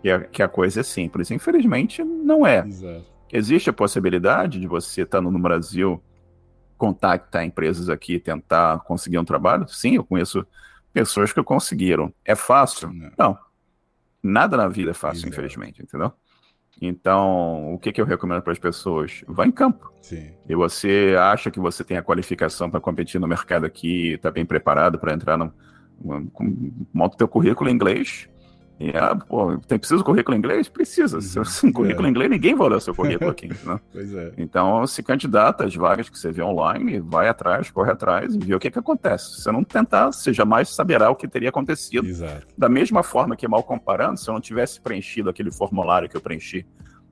Que a, que a coisa é simples. Infelizmente, não é. Exato. Existe a possibilidade de você estar no Brasil, contactar empresas aqui e tentar conseguir um trabalho? Sim, eu conheço pessoas que conseguiram. É fácil? Não. não. Nada na vida é fácil, infelizmente, entendeu? Então, o que, que eu recomendo para as pessoas? Vá em campo. Sim. E você acha que você tem a qualificação para competir no mercado aqui, está bem preparado para entrar no. Monta o teu currículo em inglês, e, ah, pô, tem, precisa currículo em inglês? Precisa. Uhum. Se você tem currículo é. em inglês, ninguém vai olhar seu currículo aqui. Né? pois é. Então, se candidata às vagas que você vê online, vai atrás, corre atrás e vê o que, que acontece. Se você não tentar, você jamais saberá o que teria acontecido. Exato. Da mesma forma que, mal comparando, se eu não tivesse preenchido aquele formulário que eu preenchi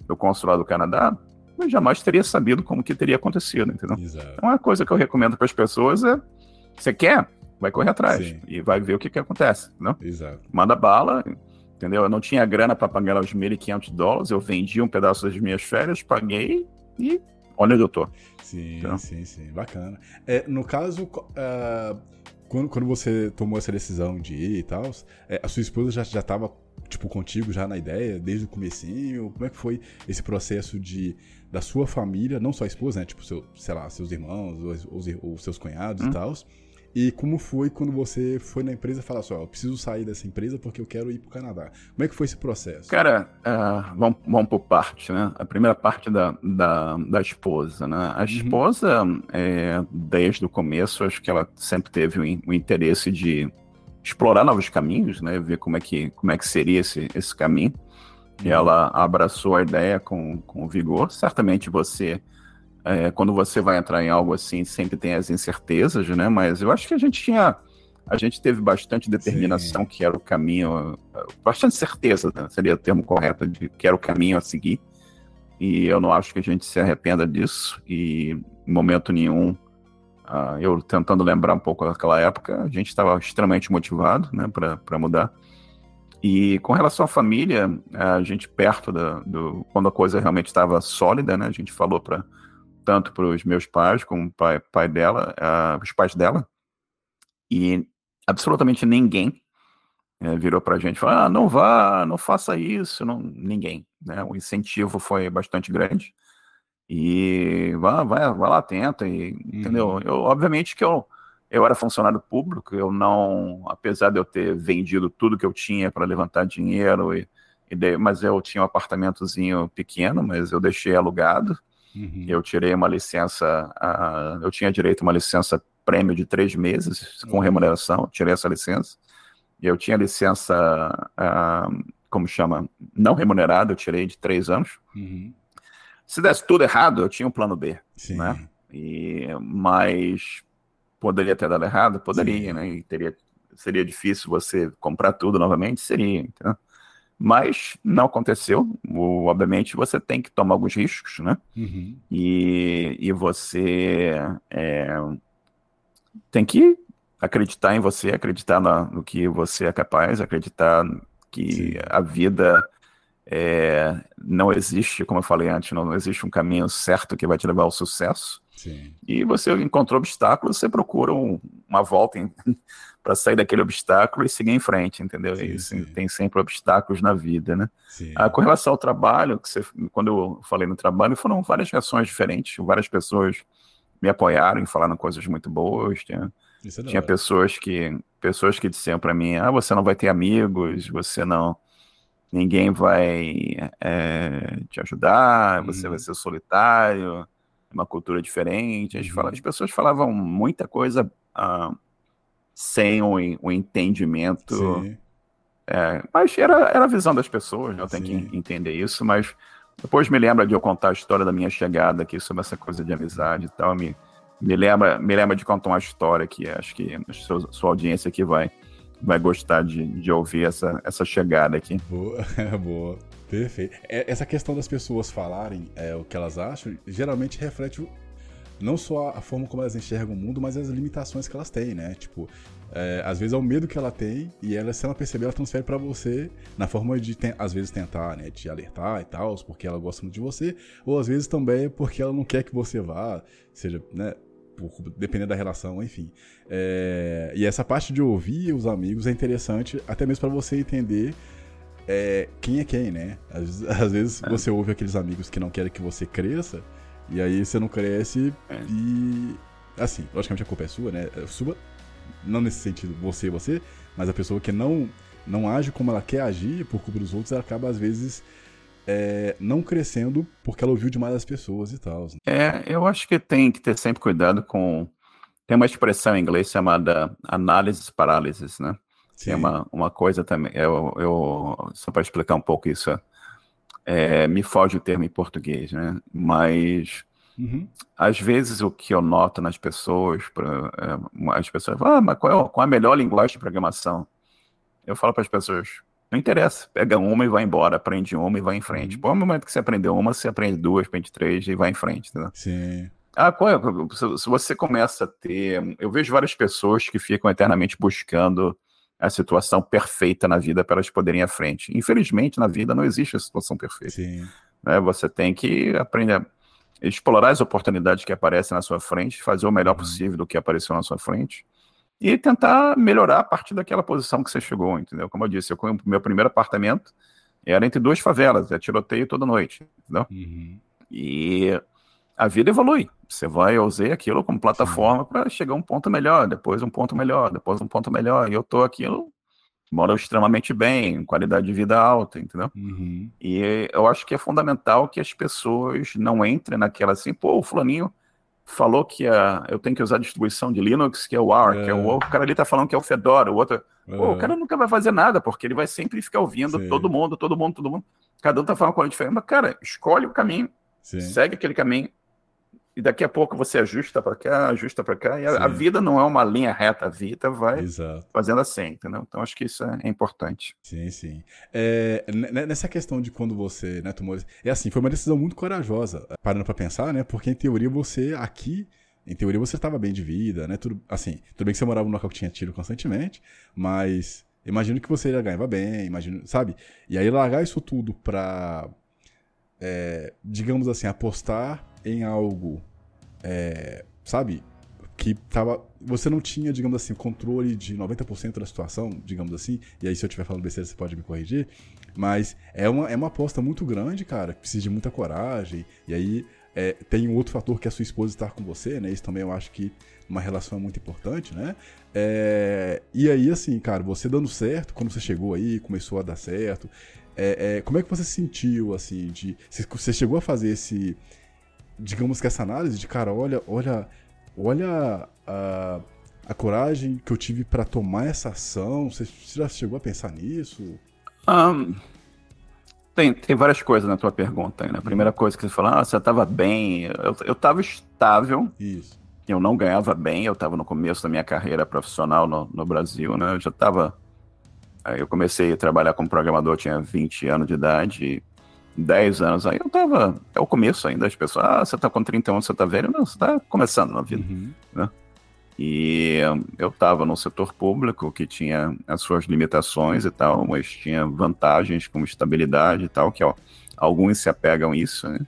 no consulado do Canadá, eu jamais teria sabido como que teria acontecido, entendeu? Exato. Então, uma coisa que eu recomendo para as pessoas é, você quer? Vai correr atrás Sim. e vai ver o que, que acontece, não? Exato. Manda bala, entendeu? Eu não tinha grana para pagar os 1.500 dólares, eu vendi um pedaço das minhas férias, paguei e olha onde eu tô. Sim, então. sim, sim, bacana. É, no caso, uh, quando, quando você tomou essa decisão de ir e tal, é, a sua esposa já, já tava, tipo, contigo já na ideia, desde o comecinho? Como é que foi esse processo de da sua família, não só a esposa, né? Tipo, seu, sei lá, seus irmãos, ou, ou, ou seus cunhados hum. e tal, E como foi quando você foi na empresa e falou assim, ó, eu preciso sair dessa empresa porque eu quero ir para o Canadá. Como é que foi esse processo? Cara, uh, vamos, vamos por parte, né? A primeira parte da, da, da esposa, né? A uhum. esposa, uhum. é, desde o começo, acho que ela sempre teve o, o, interesse de explorar novos caminhos, né? Ver como é que, como é que seria esse, esse caminho. E uhum. ela abraçou a ideia com, com vigor. Certamente você é, quando você vai entrar em algo assim, sempre tem as incertezas, né? Mas eu acho que a gente tinha. A gente teve bastante determinação Sim. que era o caminho, bastante certeza, né? seria o termo correto, de que era o caminho a seguir. E eu não acho que a gente se arrependa disso. E em momento nenhum, uh, eu tentando lembrar um pouco daquela época, a gente estava extremamente motivado né, para mudar. E com relação à família, a gente perto da, do quando a coisa realmente estava sólida, né? A gente falou para tanto para os meus pais como o pai, pai dela, uh, os pais dela, e absolutamente ninguém uh, virou para a gente e falou: ah, não vá, não faça isso, não, ninguém. Né? O incentivo foi bastante grande. E vai, vai, vai lá, tenta, e, uhum. entendeu? Eu, obviamente que eu, eu era funcionário público, eu não, apesar de eu ter vendido tudo que eu tinha para levantar dinheiro, e, e de, mas eu tinha um apartamentozinho pequeno, mas eu deixei alugado, Uhum. Eu tirei uma licença, eu tinha direito a uma licença prêmio de três meses com uhum. remuneração, tirei essa licença. Eu tinha licença, como chama, não remunerada, eu tirei de três anos. Uhum. Se desse tudo errado, eu tinha um plano B, Sim. né? E, mas poderia ter dado errado? Poderia, Sim. né? E teria, seria difícil você comprar tudo novamente? Seria, entendeu? Mas não aconteceu. O, obviamente, você tem que tomar alguns riscos, né? Uhum. E, e você é, tem que acreditar em você, acreditar na, no que você é capaz, acreditar que Sim. a vida é, não existe, como eu falei antes, não, não, existe um caminho certo que vai te levar ao sucesso. Sim. E você encontrou obstáculos, você procura um, uma volta para sair daquele obstáculo e seguir em frente, entendeu? Sim, e, sim. Tem sempre obstáculos na vida, né? Ah, com relação ao trabalho, você, quando eu falei no trabalho, foram várias reações diferentes, várias pessoas me apoiaram e falaram coisas muito boas, tinha, é tinha pessoas que pessoas que disseram para mim, ah, você não vai ter amigos, você não ninguém vai é, te ajudar, você uhum. vai ser solitário, uma cultura diferente. As, uhum. as pessoas falavam muita coisa uh, sem o, o entendimento. É, mas era, era a visão das pessoas, né? eu tenho Sim. que entender isso, mas depois me lembra de eu contar a história da minha chegada aqui sobre essa coisa de amizade e tal. Me, me, lembra, me lembra de contar uma história que acho que a sua, sua audiência aqui vai, vai gostar de, de ouvir essa, essa chegada aqui. Boa, boa. Perfeito. É, essa questão das pessoas falarem é, o que elas acham, geralmente reflete não só a forma como elas enxergam o mundo, mas as limitações que elas têm, né? Tipo, é, às vezes é o medo que ela tem e ela, se ela perceber, ela transfere para você na forma de, às vezes, tentar, né? Te alertar e tal, porque ela gosta muito de você, ou às vezes também porque ela não quer que você vá, seja, né? Dependendo da relação, enfim. É, e essa parte de ouvir os amigos é interessante, até mesmo para você entender é, quem é quem, né? Às, às vezes é. você ouve aqueles amigos que não querem que você cresça, e aí você não cresce é. e. Assim, logicamente a culpa é sua, né? É sua, não nesse sentido, você, você, mas a pessoa que não, não age como ela quer agir por culpa dos outros, ela acaba às vezes é, não crescendo porque ela ouviu demais as pessoas e tal. Né? É, eu acho que tem que ter sempre cuidado com. Tem uma expressão em inglês chamada análise parálisis, né? Sim. Tem uma, uma coisa também. Eu, eu só para explicar um pouco isso. É, me foge o termo em português, né? Mas uhum. às vezes o que eu noto nas pessoas, pra, é, as pessoas falam, ah, mas qual é, qual é a melhor linguagem de programação? Eu falo para as pessoas, não interessa, pega uma e vai embora, aprende uma e vai em frente. Uhum. Pô, no momento que você aprendeu uma, você aprende duas, aprende três e vai em frente, entendeu? Sim. Ah, qual é? Se você começa a ter. Eu vejo várias pessoas que ficam eternamente buscando a situação perfeita na vida para elas poderem ir à frente. Infelizmente, na vida não existe a situação perfeita. Né? Você tem que aprender a explorar as oportunidades que aparecem na sua frente, fazer o melhor uhum. possível do que apareceu na sua frente e tentar melhorar a partir daquela posição que você chegou, entendeu? Como eu disse, eu, meu primeiro apartamento era entre duas favelas, é tiroteio toda noite, entendeu? Uhum. E a vida evolui. Você vai, usei aquilo como plataforma para chegar a um ponto melhor, depois um ponto melhor, depois um ponto melhor, e eu tô aquilo, moro extremamente bem, qualidade de vida alta, entendeu? Uhum. E eu acho que é fundamental que as pessoas não entrem naquela assim, pô, o fulaninho falou que a, eu tenho que usar a distribuição de Linux, que é o ARC, é. É o, o cara ali tá falando que é o Fedora, o outro... Pô, o cara nunca vai fazer nada, porque ele vai sempre ficar ouvindo Sim. todo mundo, todo mundo, todo mundo. Cada um tá falando com a diferente, mas, cara, escolhe o caminho, Sim. segue aquele caminho, e daqui a pouco você ajusta para cá, ajusta para cá, e a, a, vida não é uma linha reta, a vida vai Exato. fazendo assim, entendeu? Então acho que isso é, importante. Sim, sim. É, nessa questão de quando você né, tomou. É assim, foi uma decisão muito corajosa, parando para pensar, né? Porque em teoria você aqui. Em teoria você estava bem de vida, né? Tudo, assim, tudo bem que você morava num local que tinha tiro constantemente, mas imagino que você já ganhava bem, imagino, sabe? E aí largar isso tudo pra, é, digamos assim, apostar em algo é, sabe, que tava, você não tinha, digamos assim, controle de 90% da situação, digamos assim, e aí se eu estiver falando besteira você pode me corrigir, mas é uma, é uma aposta muito grande, cara, precisa de muita coragem, e aí é, tem um outro fator que é a sua esposa estar com você, né, isso também eu acho que uma relação é muito importante, né, é, e aí, assim, cara, você dando certo, quando você chegou aí, começou a dar certo, é, é como é que você se sentiu, assim, de, você chegou a fazer esse digamos que essa análise de cara, olha, olha, olha a, a coragem que eu tive para tomar essa ação. Você, você, já chegou a pensar nisso? Um, tem, tem várias coisas na tua pergunta. Né? A primeira coisa que você falou, ah, você estava bem. Eu, eu tava estável. Isso. Eu não ganhava bem. Eu estava no começo da minha carreira profissional no, no Brasil, né? Eu já estava eu comecei a trabalhar como programador, tinha 20 anos de idade, 10 anos aí, eu tava. É o começo ainda, as pessoas, ah, você tá com 30 anos, você tá velho. Não, você tá começando na vida. Uhum. Né? E eu estava no setor público que tinha as suas limitações e tal, mas tinha vantagens como estabilidade e tal, que ó, alguns se apegam a isso, né?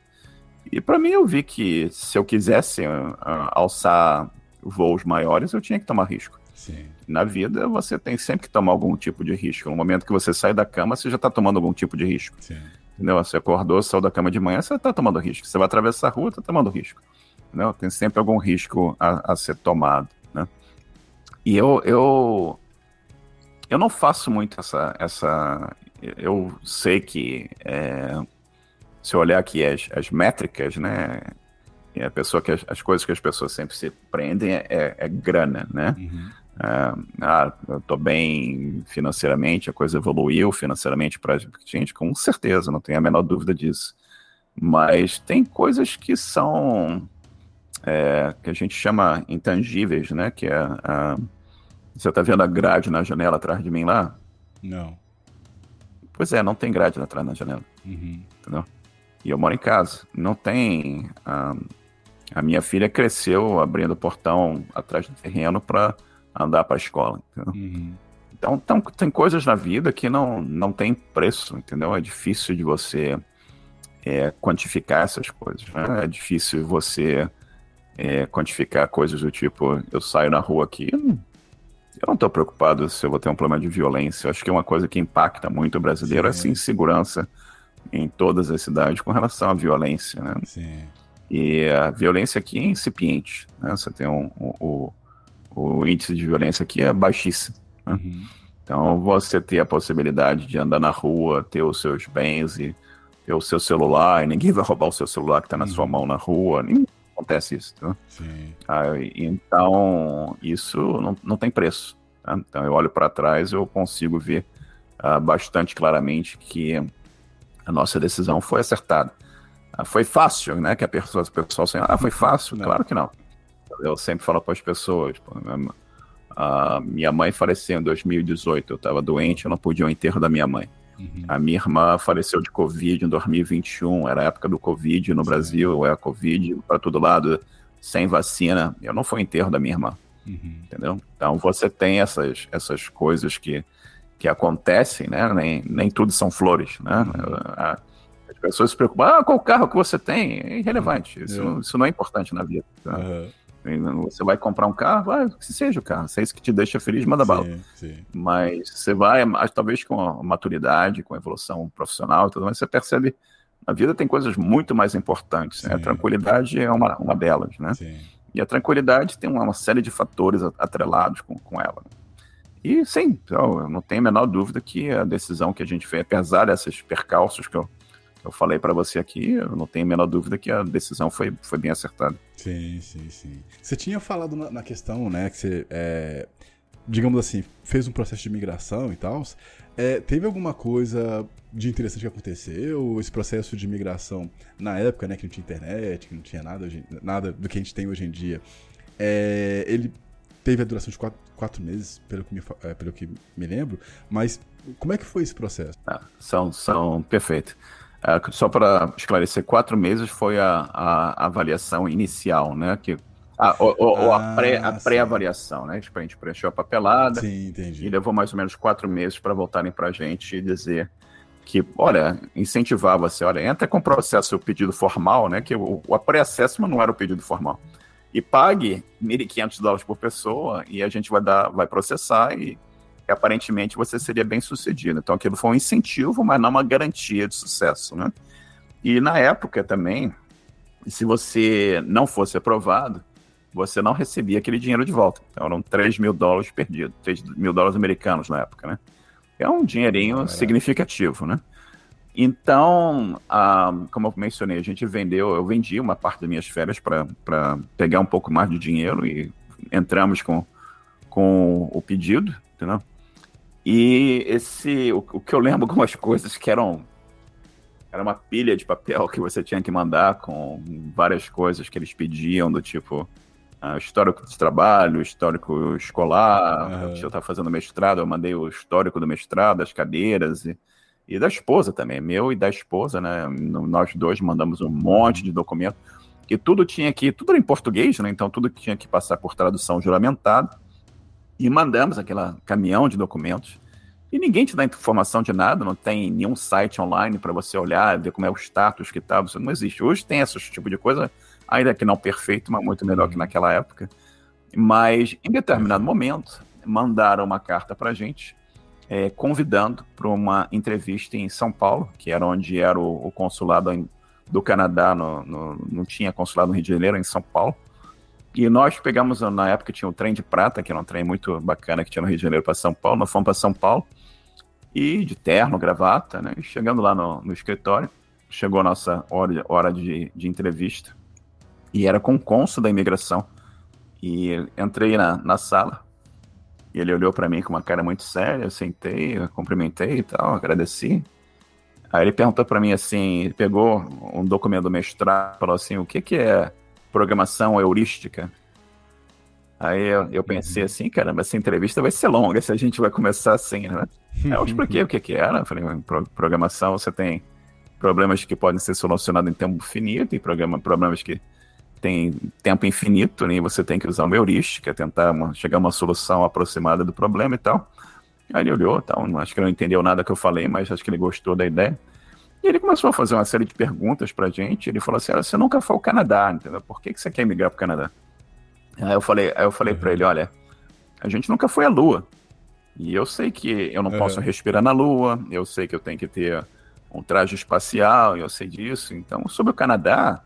E para mim eu vi que se eu quisesse uh, alçar voos maiores, eu tinha que tomar risco. Sim. Na vida, você tem sempre que tomar algum tipo de risco. No momento que você sai da cama, você já está tomando algum tipo de risco. Sim. Entendeu? Você acordou, saiu da cama de manhã, você está tomando risco. Você vai atravessar a rua, está tomando risco. Entendeu? Tem sempre algum risco a, a ser tomado. Né? E eu, eu, eu não faço muito essa. essa eu sei que é, se eu olhar aqui as, as métricas, né? a pessoa que as, as, coisas que as pessoas sempre se prendem é, é, é grana, né? Uhum. É, ah, eu estou bem financeiramente, a coisa evoluiu financeiramente para gente, com certeza, não tenho a menor dúvida disso. Mas tem coisas que são é, que a gente chama intangíveis, né? Que é a, você está vendo a grade na janela atrás de mim lá? Não. Pois é, não tem grade atrás na janela. Uhum. Entendeu? E eu moro em casa. Não tem. A, a minha filha cresceu abrindo o portão atrás do terreno para andar para a escola. Uhum. Então, então, tem coisas na vida que não, não tem preço, entendeu? É difícil de você é, quantificar essas coisas. Né? É difícil você é, quantificar coisas do tipo, eu saio na rua aqui, eu não estou preocupado se eu vou ter um problema de violência. Eu acho que é uma coisa que impacta muito o brasileiro, Sim. essa insegurança em todas as cidades com relação à violência. Né? Sim. E a violência aqui é incipiente. Né? Você tem um, um, um o índice de violência aqui é baixíssimo. Né? Uhum. Então, você ter a possibilidade de andar na rua, ter os seus bens e ter o seu celular, e ninguém vai roubar o seu celular que está na uhum. sua mão na rua, nem acontece isso. Tá? Ah, então, isso não, não tem preço. Tá? Então, eu olho para trás eu consigo ver ah, bastante claramente que a nossa decisão foi acertada. Ah, foi fácil, né? Que a pessoa, o pessoal assim, ah, foi fácil? Não. Claro que não eu sempre falo para as pessoas, tipo, a minha mãe faleceu em 2018, eu estava doente, eu não podia ao enterro da minha mãe. Uhum. A minha irmã faleceu de Covid em 2021, era a época do Covid no Sim. Brasil, é a Covid para todo lado, sem vacina. Eu não fui enterro da minha irmã, uhum. entendeu? Então você tem essas, essas coisas que, que acontecem, né? Nem, nem tudo são flores, né? Uhum. As pessoas se preocupam, ah, qual carro que você tem? É irrelevante, isso, é. isso não é importante na vida. Tá? Você vai comprar um carro, ah, que seja o carro, se é isso que te deixa feliz, manda sim, bala. Sim. Mas você vai, talvez com a maturidade, com a evolução profissional e tudo mais, você percebe Na vida tem coisas muito mais importantes, né? A tranquilidade é uma, uma delas, né? Sim. E a tranquilidade tem uma, uma série de fatores atrelados com, com ela. E sim, eu não tenho a menor dúvida que a decisão que a gente fez, apesar desses percalços que eu, eu falei para você aqui, eu não tenho a menor dúvida que a decisão foi, foi bem acertada. Sim, sim, sim. Você tinha falado na, na questão, né, que você, é, digamos assim, fez um processo de migração e tal. É, teve alguma coisa de interessante que aconteceu? Esse processo de migração na época, né, que não tinha internet, que não tinha nada, nada do que a gente tem hoje em dia, é, ele teve a duração de quatro, quatro meses, pelo que, me, é, pelo que me lembro, mas como é que foi esse processo? Ah, são, são perfeito. Uh, só para esclarecer, quatro meses foi a, a, avaliação inicial, né? Que, a, o, o, ah, a pré-avaliação, pré né? Tipo, a gente preencheu a papelada sim, e levou mais ou menos quatro meses para voltarem para a gente e dizer que, olha, incentivava você, olha, entra com o processo o pedido formal, né? Que o, o pré-assessment não era o pedido formal e pague 1.500 dólares por pessoa e a gente vai dar, vai processar e, e, aparentemente você seria bem sucedido. Então aquilo foi um incentivo, mas não uma garantia de sucesso, né? E na época também, se você não fosse aprovado, você não recebia aquele dinheiro de volta. Então eram 3 mil dólares perdidos, 3 mil dólares americanos na época, né? É um dinheirinho significativo, né? Então, ah, como eu mencionei, a gente vendeu, eu vendi uma parte das minhas férias para pegar um pouco mais de dinheiro e entramos com, com o pedido, entendeu? E esse, o, o que eu lembro algumas coisas que eram era uma pilha de papel que você tinha que mandar com várias coisas que eles pediam, do tipo uh, histórico de trabalho, histórico escolar. Uhum. Eu estava fazendo mestrado, eu mandei o histórico do mestrado, as cadeiras e e da esposa também, meu e da esposa, né? Nós dois mandamos um monte de documento. E tudo tinha que, tudo era em português, né? Então tudo tinha que passar por tradução juramentada. E mandamos aquele caminhão de documentos. E ninguém te dá informação de nada, não tem nenhum site online para você olhar, ver como é o status que tá, isso não existe. Hoje tem esse tipo de coisa, ainda que não perfeito, mas muito melhor que naquela época. Mas em determinado momento, mandaram uma carta para gente é, convidando para uma entrevista em São Paulo, que era onde era o, o consulado do Canadá, no, no, não tinha consulado no Rio de Janeiro, em São Paulo. E nós pegamos, na época tinha o trem de prata, que era um trem muito bacana que tinha no Rio de Janeiro para São Paulo, nós fomos para São Paulo, e de terno, gravata, né? E chegando lá no, no, escritório, chegou a nossa hora, hora de, de entrevista, e era com o cônsul da imigração. E entrei na, na sala, e ele olhou para mim com uma cara muito séria, eu sentei, eu cumprimentei e tal, agradeci. Aí ele perguntou para mim assim, ele pegou um documento do mestrado, falou assim, o que que é programação heurística? Aí eu, eu pensei assim, caramba, essa entrevista vai ser longa se a gente vai começar assim, né? Aí eu expliquei o que que era, falei, programação você tem problemas que podem ser solucionados em tempo finito e programa, problemas que tem tempo infinito, né? você tem que usar uma heurística, tentar uma, chegar a uma solução aproximada do problema e tal. Aí ele olhou, tal, acho que não entendeu nada que eu falei, mas acho que ele gostou da ideia. E ele começou a fazer uma série de perguntas pra gente. Ele falou assim: você nunca foi ao Canadá, entendeu? Por que, que você quer migrar pro Canadá? Aí eu falei, aí eu falei uhum. para ele: olha, a gente nunca foi à Lua. E eu sei que eu não uhum. posso respirar na Lua, eu sei que eu tenho que ter um traje espacial, eu sei disso. Então, sobre o Canadá,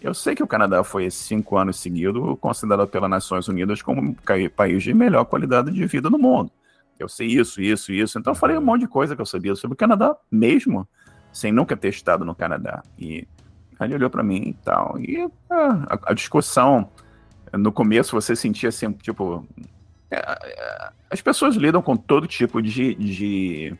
eu sei que o Canadá foi cinco anos seguidos considerado pelas Nações Unidas como o país de melhor qualidade de vida no mundo. Eu sei isso, isso, isso. Então eu falei um monte de coisa que eu sabia sobre o Canadá mesmo, sem nunca ter estado no Canadá. E ele olhou para mim e tal. E a, a, discussão, no começo você sentia assim, tipo. É, é, as pessoas lidam com todo tipo de, de,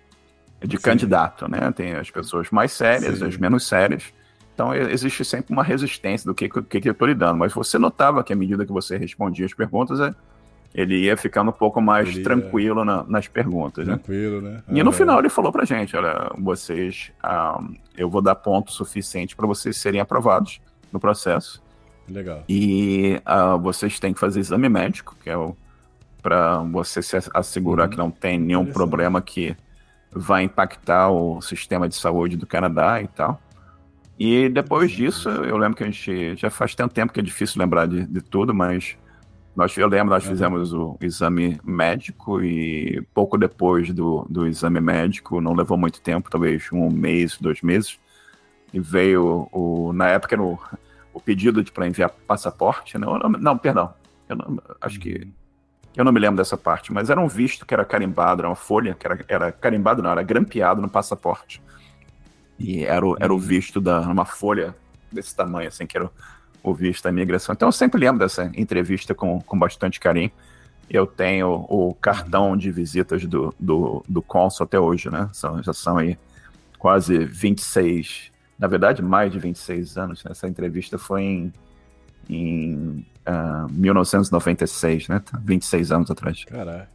de candidato, né? Tem as pessoas mais sérias, Sim. as menos sérias. Então existe sempre uma resistência do que, que, que eu estou lidando. Mas você notava que à medida que você respondia as perguntas, é, ele ia ficando um pouco mais ele tranquilo na, nas perguntas. Né? Tranquilo, né? Ah, e no é. final ele falou pra gente: olha, vocês, ah, eu vou dar ponto suficiente para vocês serem aprovados no processo. Legal. E ah, vocês têm que fazer exame médico, que é o para você se assegurar uhum. que não tem nenhum problema que vai impactar o sistema de saúde do Canadá e tal. E depois disso, eu lembro que a gente já faz tanto tempo que é difícil lembrar de, de tudo, mas nós, eu lembro, nós uhum. fizemos o exame médico e pouco depois do, do exame médico, não levou muito tempo, talvez um mês, dois meses, e veio o, na época era o, o pedido para enviar passaporte, né? Não, não perdão, eu não, acho que uhum. eu não me lembro dessa parte, mas era um visto que era carimbado, era uma folha que era, era carimbado, não, era grampeado no passaporte. E era o, era o uhum. visto da uma folha desse tamanho, assim, que era o, visto da imigração. Então eu sempre lembro dessa entrevista com, com bastante carinho. Eu tenho o cartão de visitas do, do, do Consul até hoje, né? São, já são aí quase 26, na verdade, mais de 26 anos. Né? Essa entrevista foi em, em uh, ah, 1996, né? 26 anos atrás. Caraca.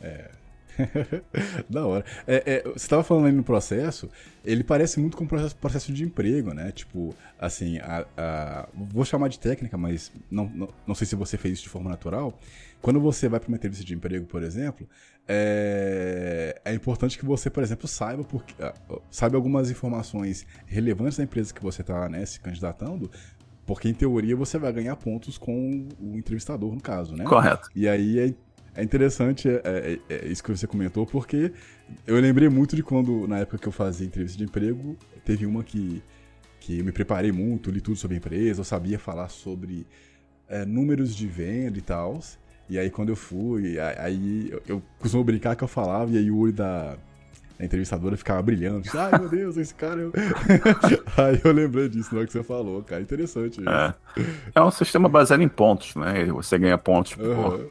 É. é. da hora. É, é, você estava falando aí no processo, ele parece muito com o processo, processo de emprego, né? Tipo, assim, a, a, vou chamar de técnica, mas não, não, não sei se você fez isso de forma natural. Quando você vai para uma entrevista de emprego, por exemplo, é, é importante que você, por exemplo, saiba, porque, ah, saiba algumas informações relevantes da empresa que você está né, se candidatando, porque, em teoria, você vai ganhar pontos com o entrevistador, no caso, né? Correto. E aí é, é interessante é, é, é, isso que você comentou, porque eu lembrei muito de quando, na época que eu fazia entrevista de emprego, teve uma que, que eu me preparei muito, li tudo sobre a empresa, eu sabia falar sobre é, números de venda e tal. E aí quando eu fui, aí eu, eu costumo brincar que eu falava, e aí o olho da, entrevistadora ficava brilhando. Ai meu Deus, esse cara. Eu... aí eu lembrei disso na hora que você falou, cara. Interessante isso. É. é um sistema baseado em pontos, né? Você ganha pontos por.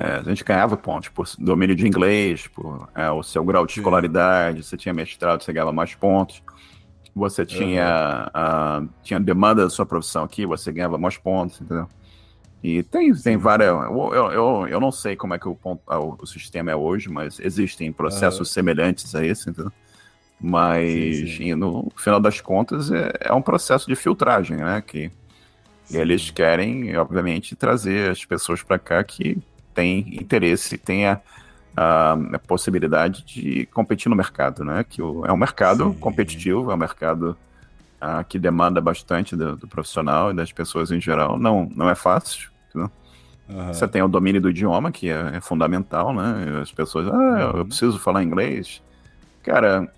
É, a gente ganhava pontos por domínio de inglês, por é, o seu grau de escolaridade, você tinha mestrado, você ganhava mais pontos. Você tinha, uh, tinha demanda da sua profissão aqui, você ganhava mais pontos, entendeu? E tem, tem várias. Eu, eu, eu não sei como é que o, o, o sistema é hoje, mas existem processos semelhantes a esse, entendeu? Mas sim, sim. no final das contas é, é, um processo de filtragem, né? Que eles querem, obviamente, trazer as pessoas para cá que têm interesse, têm a, a, a, possibilidade de competir no mercado, né? Que o, é um mercado competitivo, é um mercado uh, que demanda bastante do, do, profissional e das pessoas em geral. Não, não é fácil. Né? Uhum. Você tem o domínio do idioma, que é, é fundamental, né? As pessoas, ah, eu uhum. preciso falar inglês. Cara,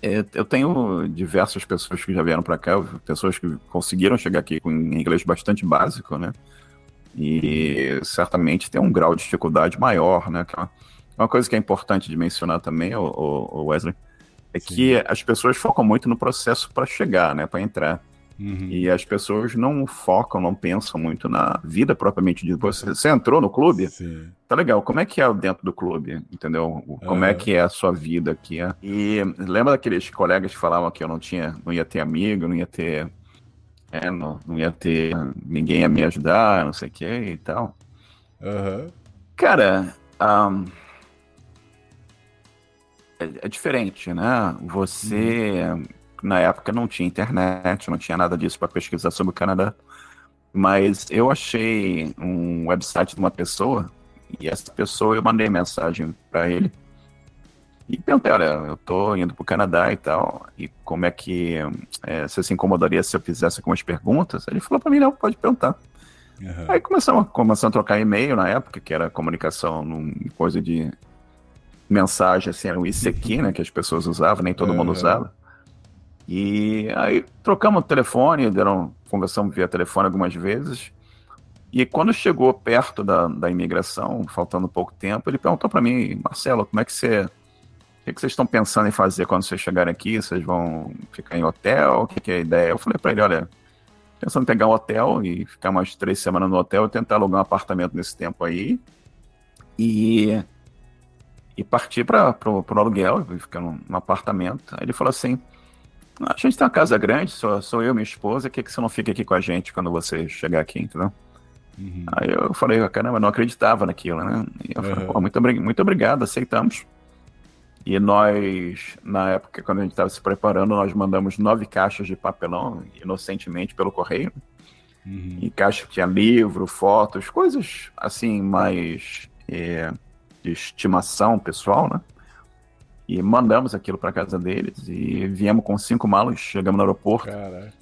é, eu tenho diversas pessoas que já vieram para cá, pessoas que conseguiram chegar aqui com inglês bastante básico, né? E certamente tem um grau de dificuldade maior, né? É uma coisa que é importante de mencionar também, o, Wesley, é Sim. que as pessoas focam muito no processo para chegar, né, para entrar. Uhum. E as pessoas não focam, não pensam muito na vida propriamente de você. Você entrou no clube? Sim. Tá legal. Como é que é dentro do clube? Entendeu? Como uhum. é que é a sua vida aqui? E lembra daqueles colegas que falavam que eu não tinha, não ia ter amigo, não ia ter. É, não, não ia ter ninguém a me ajudar, não sei o que e tal. Uhum. Cara, um, é, é diferente, né? Você, uhum. na época, não tinha internet, não tinha nada disso para pesquisar sobre o Canadá. Mas eu achei um website de uma pessoa, e essa pessoa eu mandei mensagem para ele. E perguntei, olha, eu tô indo pro Canadá e tal, e como é que é, você se incomodaria se eu fizesse algumas perguntas? Ele falou para mim, não, pode perguntar. Uhum. Aí começamos, começamos a trocar e-mail na época, que era comunicação, coisa de mensagem, assim, era o ICQ, né, que as pessoas usavam, nem todo mundo usava. E aí trocamos o telefone, deram, conversamos via telefone algumas vezes. E quando chegou perto da, da imigração, faltando pouco tempo, ele perguntou para mim, Marcelo, como é que você. O que, vocês estão pensando em fazer quando vocês chegarem aqui? Vocês vão ficar em hotel? O que, que é a ideia? Eu falei para ele, olha, pensando em pegar um hotel e ficar mais três semanas no hotel e tentar alugar um apartamento nesse tempo aí. E e partir para o aluguel, ficar num, num, apartamento. Aí ele falou assim: a gente tem uma casa grande, sou, sou eu e minha esposa, por que, que você não fica aqui com a gente quando você chegar aqui, entendeu? Uhum. Aí eu falei, caramba, não acreditava naquilo, né? E eu falei, pô, muito, muito obrigado, aceitamos. E nós, na época, quando a gente estava se preparando, nós mandamos nove caixas de papelão, inocentemente, pelo correio. Uhum. E caixa tinha livro, fotos, coisas assim, mais. É, de estimação pessoal, né? E mandamos aquilo para casa deles e viemos com cinco malas, chegamos no aeroporto. Caraca.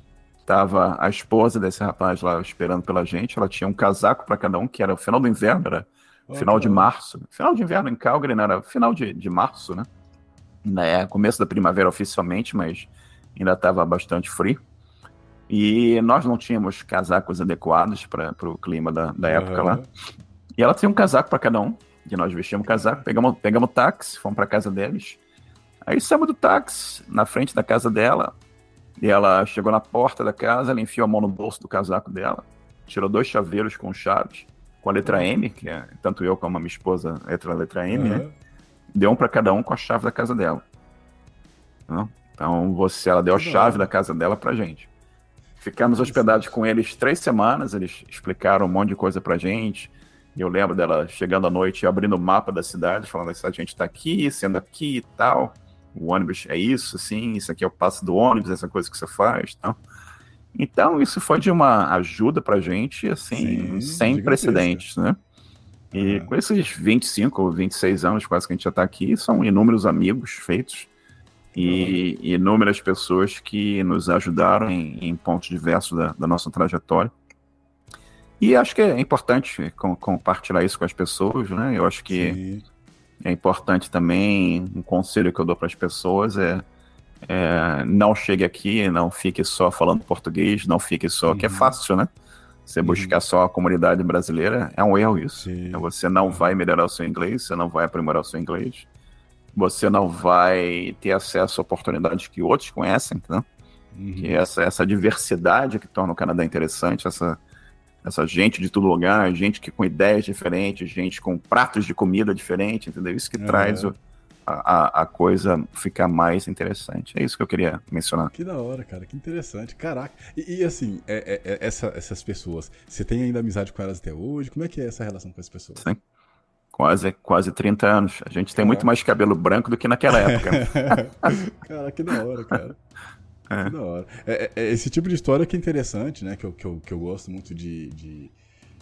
Tava a esposa desse rapaz lá esperando pela gente. Ela tinha um casaco para cada um, que era o final do inverno, era final de março. Final de inverno em Calgary, não era final de, de março, né? É começo da primavera oficialmente, mas ainda estava bastante frio. E nós não tínhamos casacos adequados para o clima da, da época uhum. lá. E ela tinha um casaco para cada um. E nós vestimos casaco, pegamos, pegamos o táxi, fomos para casa deles. Aí saímos do táxi, na frente da casa dela. E ela chegou na porta da casa, ela enfiou a mão no bolso do casaco dela, tirou dois chaveiros com chaves, com a letra M, que é tanto eu como a minha esposa, letra, a letra M, uhum. né? Deu um para cada um com a chave da casa dela. Então, você, ela deu a chave da casa dela pra gente. Ficamos hospedados com eles três semanas, eles explicaram um monte de coisa pra gente. E eu lembro dela chegando à noite e abrindo o mapa da cidade, falando assim, a gente tá aqui, sendo aqui e tal. O ônibus é isso, assim, isso aqui é o passo do ônibus, essa coisa que você faz, tal. Então, isso foi de uma ajuda pra gente, assim, Sim, sem precedentes, né? E é. com esses 25 ou 26 anos quase que a gente já tá aqui, são inúmeros amigos feitos e uhum. inúmeras pessoas que nos ajudaram em, em pontos diversos da, da, nossa trajetória. E acho que é importante com, compartilhar isso com as pessoas, né? Eu acho que Sim. é importante também, um conselho que eu dou para as pessoas é, é, não chegue aqui, não fique só falando português, não fique só, uhum. que é uhum. fácil, né? Você uhum. buscar só a comunidade brasileira é um erro isso. Sim. Você não uhum. vai melhorar o seu inglês, você não vai aprimorar o seu inglês você não vai ter acesso a oportunidades que outros conhecem, entendeu? Uhum. Que essa, essa diversidade que torna o Canadá interessante, essa, essa gente de todo lugar, gente que com ideias diferentes, gente com pratos de comida diferentes, entendeu? Isso que é. traz o, a, a coisa ficar mais interessante. É isso que eu queria mencionar. Que da hora, cara, que interessante. Caraca. E, e assim, é, é, é essa, essas pessoas, você tem ainda amizade com elas até hoje? Como é que é essa relação com as pessoas? Sim. Quase, quase 30 anos. A gente tem muito mais cabelo branco do que naquela época. cara, que da hora, cara. É. Que da hora. É, é, esse tipo de história que é interessante, né? Que eu, que eu, que eu gosto muito de, de,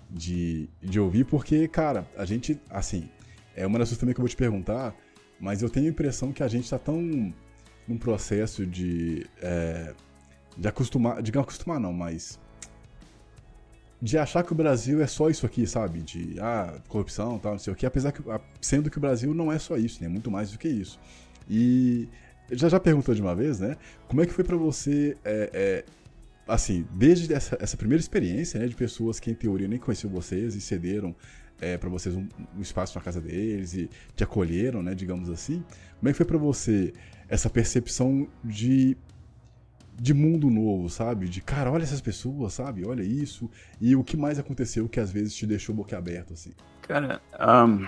de, de ouvir, porque, cara, a gente, assim, é uma das coisas também que eu vou te perguntar, mas eu tenho a impressão que a gente tá tão num processo de. É, de acostumar. De não acostumar, não, mas de achar que o Brasil é só isso aqui, sabe? De ah, corrupção tal, não sei o que, apesar que sendo que o Brasil não é só isso, né? Muito mais do que isso. E já já perguntou de uma vez, né? Como é que foi para você, é, é, assim, desde essa, essa, primeira experiência, né, de pessoas que em teoria nem conheciam vocês e cederam é, para vocês um, um, espaço na casa deles e te acolheram, né, digamos assim. Como é que foi para você essa percepção de de mundo novo, sabe? De cara, olha essas pessoas, sabe? Olha isso. E o que mais aconteceu que às vezes te deixou boquiaberto, assim? Cara, um,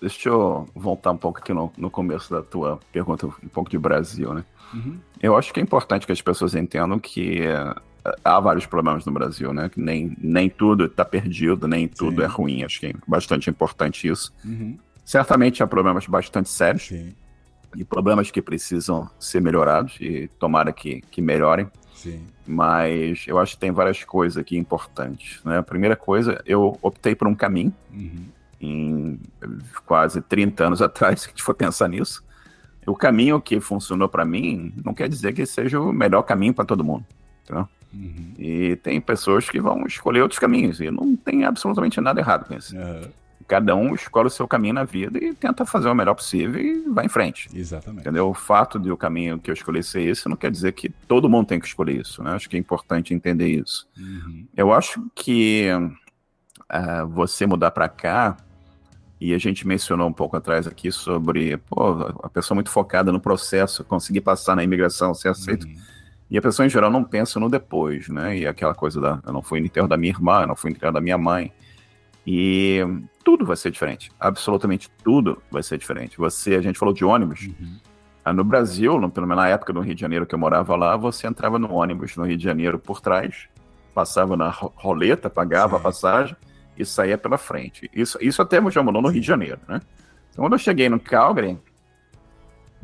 deixa eu voltar um pouco aqui no, no começo da tua pergunta, um pouco de Brasil, né? Uhum. Eu acho que é importante que as pessoas entendam que uh, há vários problemas no Brasil, né? Que nem, nem tudo está perdido, nem tudo Sim. é ruim. Acho que é bastante importante isso. Uhum. Certamente há problemas bastante sérios. Sim e problemas que precisam ser melhorados e tomara que, que melhorem. Sim. Mas eu acho que tem várias coisas aqui importantes. Né? A primeira coisa, eu optei por um caminho uhum. em quase 30 anos atrás, se a gente for pensar nisso. O caminho que funcionou para mim não quer dizer que seja o melhor caminho para todo mundo. Tá? Uhum. E tem pessoas que vão escolher outros caminhos, e não tem absolutamente nada errado com isso. Uhum cada um escolhe o seu caminho na vida e tenta fazer o melhor possível e vai em frente. Exatamente. Entendeu? O fato de o caminho que eu escolhi ser esse não quer dizer que todo mundo tem que escolher isso, né? Acho que é importante entender isso. Uhum. Eu acho que uh, você mudar para cá, e a gente mencionou um pouco atrás aqui sobre pô, a pessoa muito focada no processo, conseguir passar na imigração, ser aceito. Uhum. E a pessoa, em geral, não pensa no depois, né? E aquela coisa da. Eu não fui no enterro da minha irmã, eu não fui no enterro da minha mãe. E tudo vai ser diferente. Absolutamente tudo vai ser diferente. Você, a gente falou de ônibus. Uhum. Ah, no Brasil, no, pelo menos na época do Rio de Janeiro que eu morava lá, você entrava no ônibus no Rio de Janeiro por trás, passava na roleta, pagava Sim. a passagem e saía pela frente. Isso, isso até já mudou no Rio de Janeiro, né? Então, quando eu cheguei no Calgary,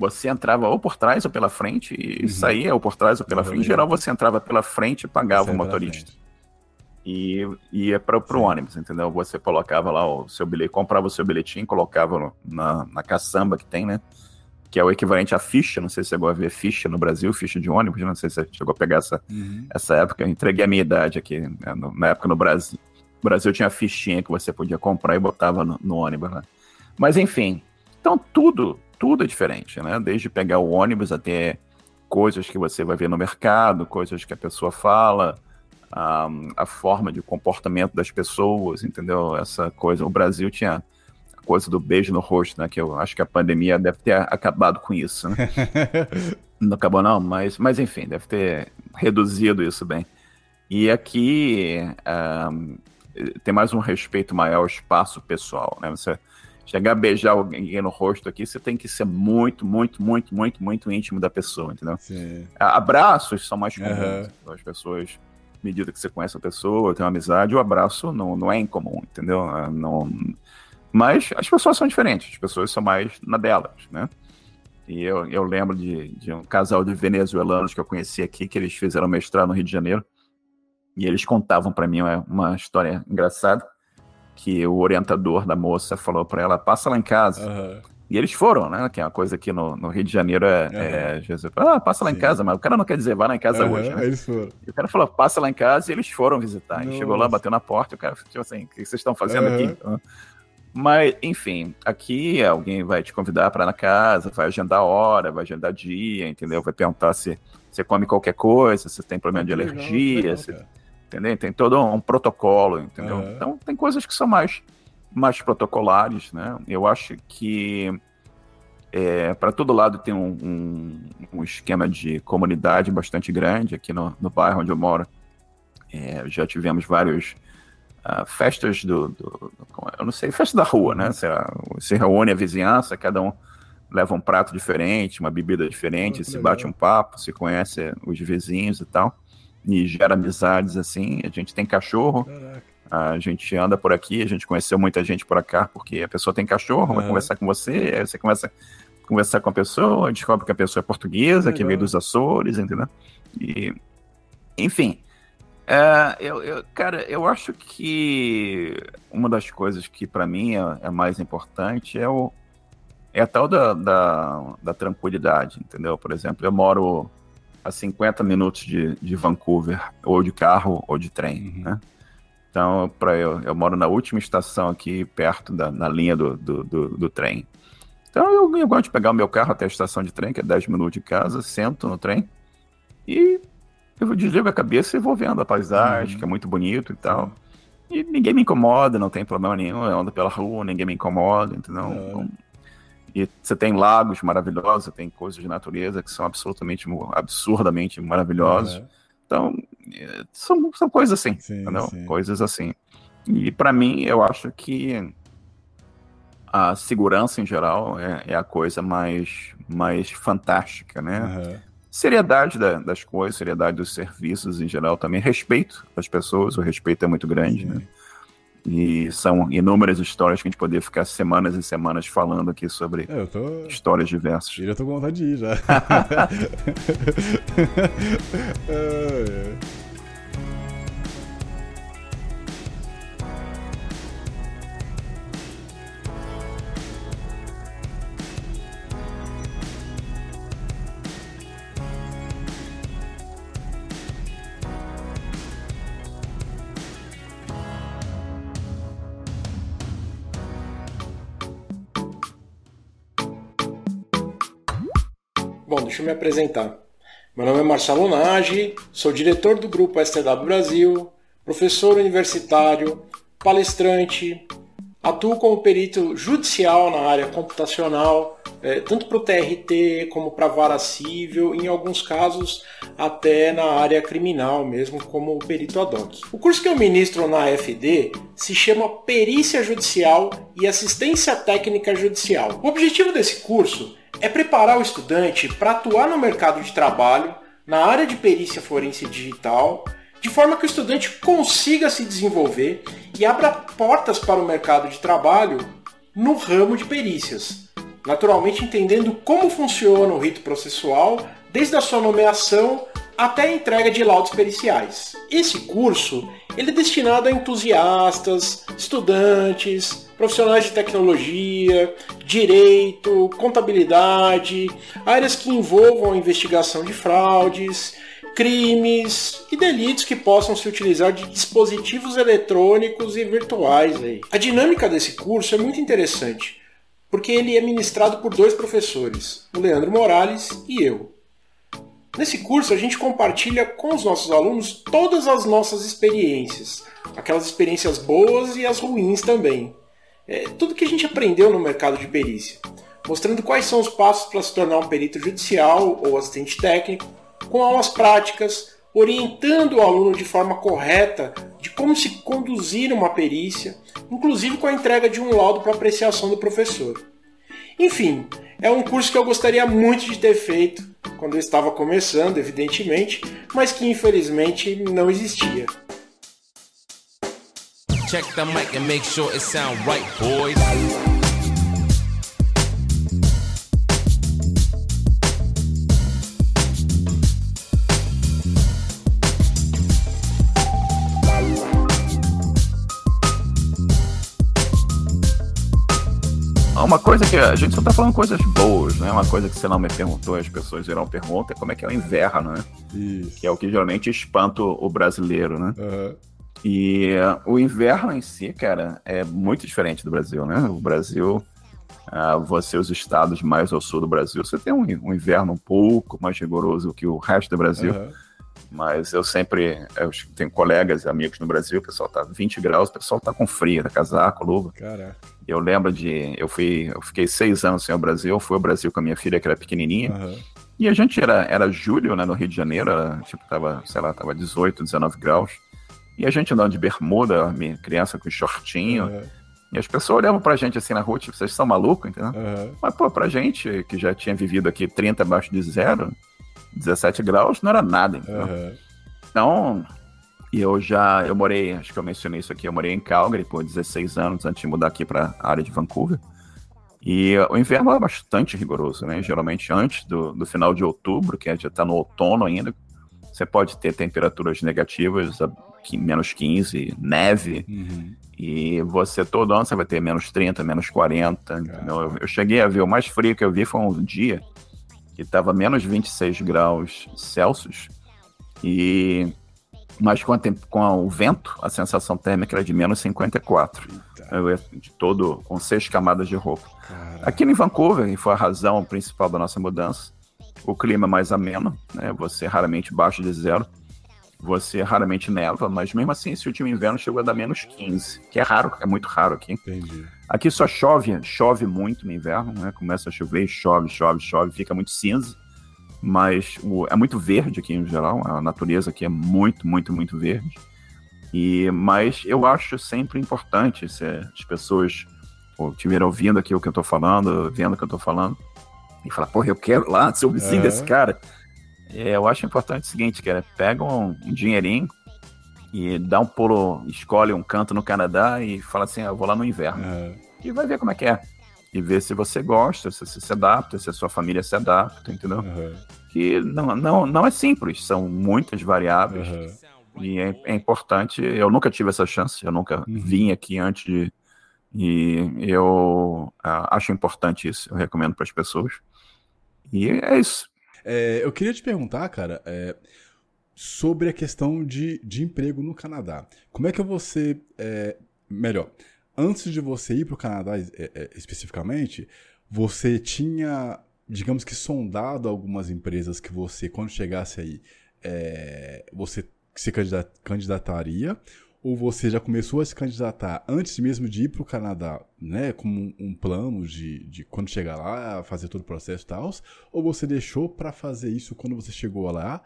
você entrava ou por trás ou pela frente e uhum. saía ou por trás ou pela frente. Em geral, você entrava pela frente e pagava o motorista e ia para o ônibus, entendeu? Você colocava lá o seu bilhete, comprava o seu bilhetinho, colocava no, na, na caçamba que tem, né? Que é o equivalente à ficha, não sei se você chegou a ver ficha no Brasil, ficha de ônibus, não sei se você chegou a pegar essa, uhum. essa época. Eu entreguei a minha idade aqui, né? na época no Brasil. O Brasil tinha fichinha que você podia comprar e botava no, no ônibus lá. Mas enfim, então tudo tudo é diferente, né? Desde pegar o ônibus até coisas que você vai ver no mercado, coisas que a pessoa fala, a, a forma de comportamento das pessoas, entendeu? Essa coisa. O Brasil tinha a coisa do beijo no rosto, né? Que eu acho que a pandemia deve ter acabado com isso, né? não acabou não, mas, mas enfim, deve ter reduzido isso bem. E aqui um, tem mais um respeito maior ao espaço pessoal, né? Você chegar a beijar alguém no rosto aqui, você tem que ser muito, muito, muito, muito, muito íntimo da pessoa, entendeu? Sim. Abraços são mais comuns. Uhum. As pessoas, à medida que você conhece a pessoa, tem uma amizade, o abraço não, não é incomum, entendeu? Ah, não... Mas as pessoas são diferentes, as pessoas são mais na delas, né? E eu, eu lembro de, de um casal de venezuelanos que eu conheci aqui, que eles fizeram mestrado no Rio de Janeiro, e eles contavam para mim uma, uma história engraçada que o orientador da moça falou para ela, passa lá em casa. Uhum. E eles foram, né? Que é uma coisa que no, no Rio de Janeiro é, uhum. é Jesus, ah, passa lá Sim. em casa, mas o cara não quer dizer vá lá em casa uhum, hoje, né? Eles foram. E o cara falou, passa lá em casa e eles foram visitar. E chegou lá, bateu na porta, e o cara, tipo assim, o que vocês estão fazendo aqui? Mas, enfim, aqui alguém vai te convidar para ir na casa, vai agendar hora, vai agendar dia, entendeu? Vai perguntar se você come qualquer coisa, se tem problema de alergia, legal, se entendeu? Tem todo um protocolo, entendeu? Uhum. Então tem coisas que são mais, mais protocolares, né? Eu acho que é, para todo lado tem um, um, um, esquema de comunidade bastante grande aqui no, no bairro onde eu moro. É, já tivemos vários uh, festas do, do, eu não sei, festa da rua, né? Se, se reúne a vizinhança, cada um leva um prato diferente, uma bebida diferente, oh, se legal. bate um papo, se conhece os vizinhos e tal e gera amizades assim. A gente tem cachorro, Caraca. a gente anda por aqui, a gente conheceu muita gente por cá porque a pessoa tem cachorro, vai conversar com você, aí você começa a conversar com a pessoa, descobre que a pessoa é portuguesa, que veio dos Açores, entendeu? E, enfim. É, eu, eu, cara, eu acho que uma das coisas que para mim é, é, mais importante é o é a tal da, da, da tranquilidade, entendeu? Por exemplo, eu moro a 50 minutos de, de Vancouver, ou de carro ou de trem, uhum. né? Então, para eu, eu moro na última estação aqui, perto da na linha do, do, do, do trem. Então, eu, eu, gosto de pegar o meu carro até a estação de trem, que é 10 minutos de casa, sento no trem e eu desligo a cabeça e vou vendo a paisagem, uhum. que é muito bonito e tal. E ninguém me incomoda, não tem problema nenhum, eu ando pela rua, ninguém me incomoda, entendeu? Uhum. E você tem lagos maravilhosos, você tem coisas de natureza que são absolutamente, absurdamente maravilhosos. Uhum. Então, é, são, são coisas assim, sim? Sim. Coisas assim. E para mim, eu acho que a segurança em geral é, é, a coisa mais, mais fantástica, né? Uhum. Seriedade da, das coisas, seriedade dos serviços em geral também. Respeito das pessoas, o respeito é muito grande, né? E são inúmeras histórias que a gente poderia ficar semanas e semanas falando aqui sobre é, tô... histórias diversas. Eu já tô com vontade de ir já. é, é. Deixa eu me apresentar. Meu nome é Marcelo Nage, sou diretor do grupo STW Brasil, professor universitário, palestrante, atuo como perito judicial na área computacional, é, tanto para o TRT como para a vara civil, em alguns casos até na área criminal mesmo, como perito ad hoc. O curso que eu ministro na FD se chama Perícia Judicial e Assistência Técnica Judicial. O objetivo desse curso é preparar o estudante para atuar no mercado de trabalho, na área de perícia forense digital, de forma que o estudante consiga se desenvolver e abra portas para o mercado de trabalho no ramo de perícias. Naturalmente entendendo como funciona o rito processual, desde a sua nomeação até a entrega de laudos periciais. Esse curso ele é destinado a entusiastas, estudantes, profissionais de tecnologia, direito, contabilidade, áreas que envolvam a investigação de fraudes, crimes e delitos que possam se utilizar de dispositivos eletrônicos e virtuais. Aí. A dinâmica desse curso é muito interessante, porque ele é ministrado por dois professores, o Leandro Morales e eu. Nesse curso, a gente compartilha com os nossos alunos todas as nossas experiências, aquelas experiências boas e as ruins também. É, tudo que a gente aprendeu no mercado de perícia, mostrando quais são os passos para se tornar um perito judicial ou assistente técnico, com aulas práticas, orientando o aluno de forma correta de como se conduzir uma perícia, inclusive com a entrega de um laudo para apreciação do professor. Enfim, é um curso que eu gostaria muito de ter feito quando eu estava começando, evidentemente, mas que infelizmente não existia. Check the mic and make sure it sound right, boys. Uma coisa que a gente só tá falando coisas boas, né? Uma coisa que você não me perguntou, as pessoas irão perguntar, é como é que é o inverno, né? Isso. Que é o que geralmente espanta o brasileiro, né? Uhum. E uh, o inverno em si, cara, é muito diferente do Brasil, né? O Brasil, uh, você, os estados mais ao sul do Brasil, você tem um, um inverno um pouco mais rigoroso que o resto do Brasil. Uhum. Mas eu sempre eu tenho colegas e amigos no Brasil, o pessoal tá 20 graus, o pessoal tá com frio, tá casaco, luva. Caraca. Eu lembro de. Eu fui. Eu fiquei seis anos sem o Brasil, fui ao Brasil com a minha filha, que era pequenininha. Uhum. E a gente era, era julho, né, no Rio de Janeiro, era, tipo, tava, sei lá, tava 18, 19 graus. E a gente andando de bermuda, minha criança com shortinho. Uhum. E as pessoas olhavam pra gente assim na rua, tipo, vocês são malucos, entendeu? Uhum. Mas, pô, pra gente, que já tinha vivido aqui 30 abaixo de zero, 17 graus, não era nada, entendeu? Então, e eu já, eu morei, acho que eu mencionei isso aqui, eu morei em Calgary por 16 anos antes de mudar aqui para a área de Vancouver. E o inverno é bastante rigoroso, né? Geralmente antes do, do final de outubro, que já está no outono ainda, você pode ter temperaturas negativas, menos 15, neve, uhum. e você todo ano você vai ter menos 30, menos 40, entendeu? Eu, eu, cheguei a ver, o mais frio que eu vi foi um dia que estava menos 26 graus Celsius, e mas com, a, com a, o vento, a sensação térmica era de menos 54. Eu, de todo, com seis camadas de roupa. Caraca. Aqui em Vancouver, e foi a razão principal da nossa mudança, o clima é mais ameno, né? Você raramente baixo de zero. Você raramente neva, mas mesmo assim, esse último inverno chegou a dar menos 15, que é raro, é muito raro aqui. Entendi. Aqui só chove, chove muito no inverno, né? Começa a chover, chove, chove, chove, fica muito cinza mas o, é muito verde aqui em geral, a natureza aqui é muito, muito, muito verde. E, mas eu acho sempre importante se as pessoas estiverem ouvindo aqui o que eu estou falando, vendo o que eu estou falando, e falar, porra, eu quero lá ser o vizinho é. desse cara. É, eu acho importante o seguinte, cara, pega um, um, dinheirinho e dá um pulo, escolhe um canto no Canadá e fala assim, ah, eu vou lá no inverno. É. E vai ver como é que é e ver se você gosta, se você se adapta, se a sua família se adapta, entendeu? Uhum. Que não, não, não é simples, são muitas variáveis. Uhum. E é, é, importante. Eu nunca tive essa chance, eu nunca uhum. vim aqui antes de. E eu uh, acho importante isso, eu recomendo para as pessoas. E é isso. É, eu queria te perguntar, cara, é, sobre a questão de, de emprego no Canadá. Como é que você. É, melhor, antes de você ir para o Canadá é, é, especificamente, você tinha, digamos que, sondado algumas empresas que você, quando chegasse aí, é, você se candidataria, ou você já começou a se candidatar antes mesmo de ir para o Canadá, né, como um, um plano de, de quando chegar lá, fazer todo o processo e tal, ou você deixou para fazer isso quando você chegou lá?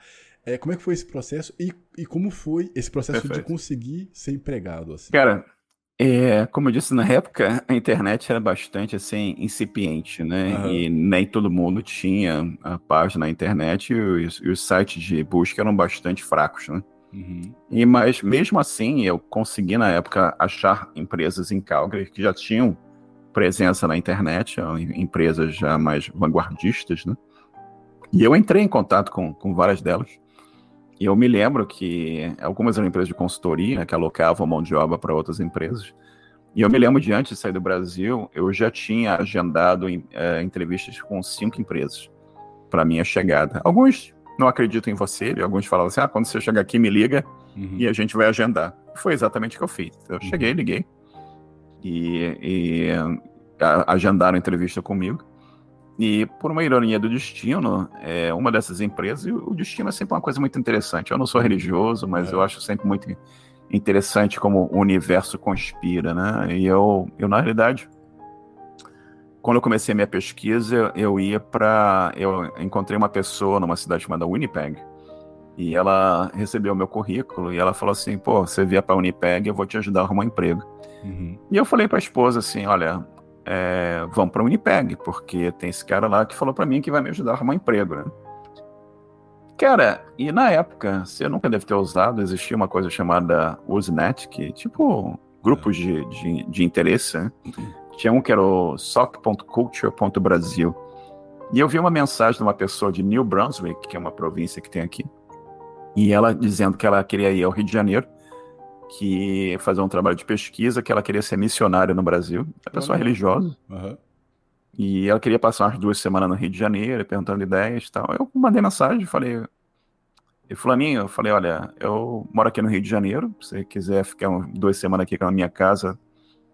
É, como é que foi esse processo e, e como foi esse processo Perfeito. de conseguir ser empregado? Assim? Cara, é, como eu disse, na época a internet era bastante assim incipiente, né? Uhum. E nem todo mundo tinha a página na internet e os, e os sites de busca eram bastante fracos, né? Uhum. E mas mesmo assim eu consegui na época achar empresas em Calgary que já tinham presença na internet, empresas já mais vanguardistas, né? E eu entrei em contato com, com várias delas. E eu me lembro que algumas eram empresas de consultoria né, que alocavam mão de obra para outras empresas. E eu me lembro de antes de sair do Brasil, eu já tinha agendado é, entrevistas com cinco empresas para minha chegada. Alguns não acreditam em você, alguns falavam assim: ah, quando você chegar aqui, me liga uhum. e a gente vai agendar. Foi exatamente o que eu fiz. Eu uhum. cheguei, liguei. E, e agendaram entrevista comigo. E por uma ironia do destino, é uma dessas empresas, e o destino é sempre uma coisa muito interessante. Eu não sou religioso, mas é. eu acho sempre muito interessante como o universo conspira, né? E eu, eu na realidade, quando eu comecei a minha pesquisa, eu ia para, eu encontrei uma pessoa numa cidade chamada Winnipeg, e ela recebeu o meu currículo e ela falou assim: pô, você vier para Winnipeg, eu vou te ajudar a arrumar um emprego. Uhum. E eu falei para a esposa assim: olha, é, vamos para Winnipeg, porque tem esse cara lá que falou para mim que vai me ajudar a arrumar um emprego, né? Cara, e na época, você nunca deve ter usado, existia uma coisa chamada Usenet, que tipo grupos de, de, de interesse, né? Tinha um que era o soc.culture.brasil. E eu vi uma mensagem de uma pessoa de New Brunswick, que é uma província que tem aqui, e ela dizendo que ela queria ir ao Rio de Janeiro, que fazer um trabalho de pesquisa, que ela queria ser missionária no Brasil, é pessoa uhum. religiosa. Uhum. E ela queria passar umas duas semanas no Rio de Janeiro, perguntando ideias e tal. Eu mandei mensagem, falei, e fulaninho, eu falei, olha, eu moro aqui no Rio de Janeiro, se você quiser ficar duas semanas aqui na minha casa,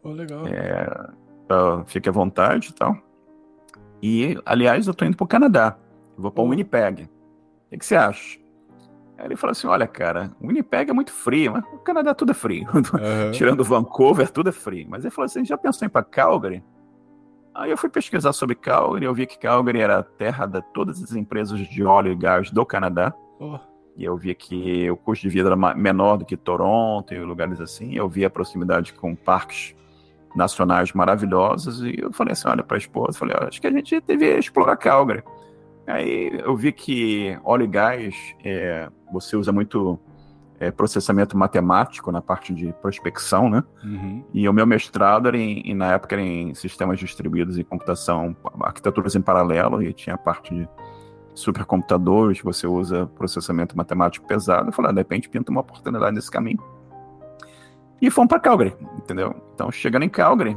oh, legal. É, fique à vontade e tal. E, aliás, eu tô indo pro Canadá, vou para o oh. Winnipeg. O que, que você acha? Aí ele falou assim: olha, cara, Winnipeg é muito frio, mas o Canadá tudo é frio. Uhum. Tirando Vancouver, tudo é frio. Mas ele falou assim: já pensou em ir para Calgary? Aí eu fui pesquisar sobre Calgary, eu vi que Calgary era a terra de todas as empresas de óleo e gás do Canadá. Oh. E eu vi que o custo de vida era menor do que Toronto e lugares assim. Eu vi a proximidade com parques nacionais maravilhosos. E eu falei assim: olha, para a esposa, falei: acho que a gente devia explorar Calgary. Aí eu vi que óleo e gás, é, você usa muito é, processamento matemático na parte de prospecção, né? Uhum. E o meu mestrado era em, na época era em sistemas distribuídos e computação, arquiteturas em paralelo, e tinha a parte de supercomputadores, você usa processamento matemático pesado. Eu falei, ah, de repente pinta uma oportunidade nesse caminho. E fomos para Calgary, entendeu? Então, chegando em Calgary,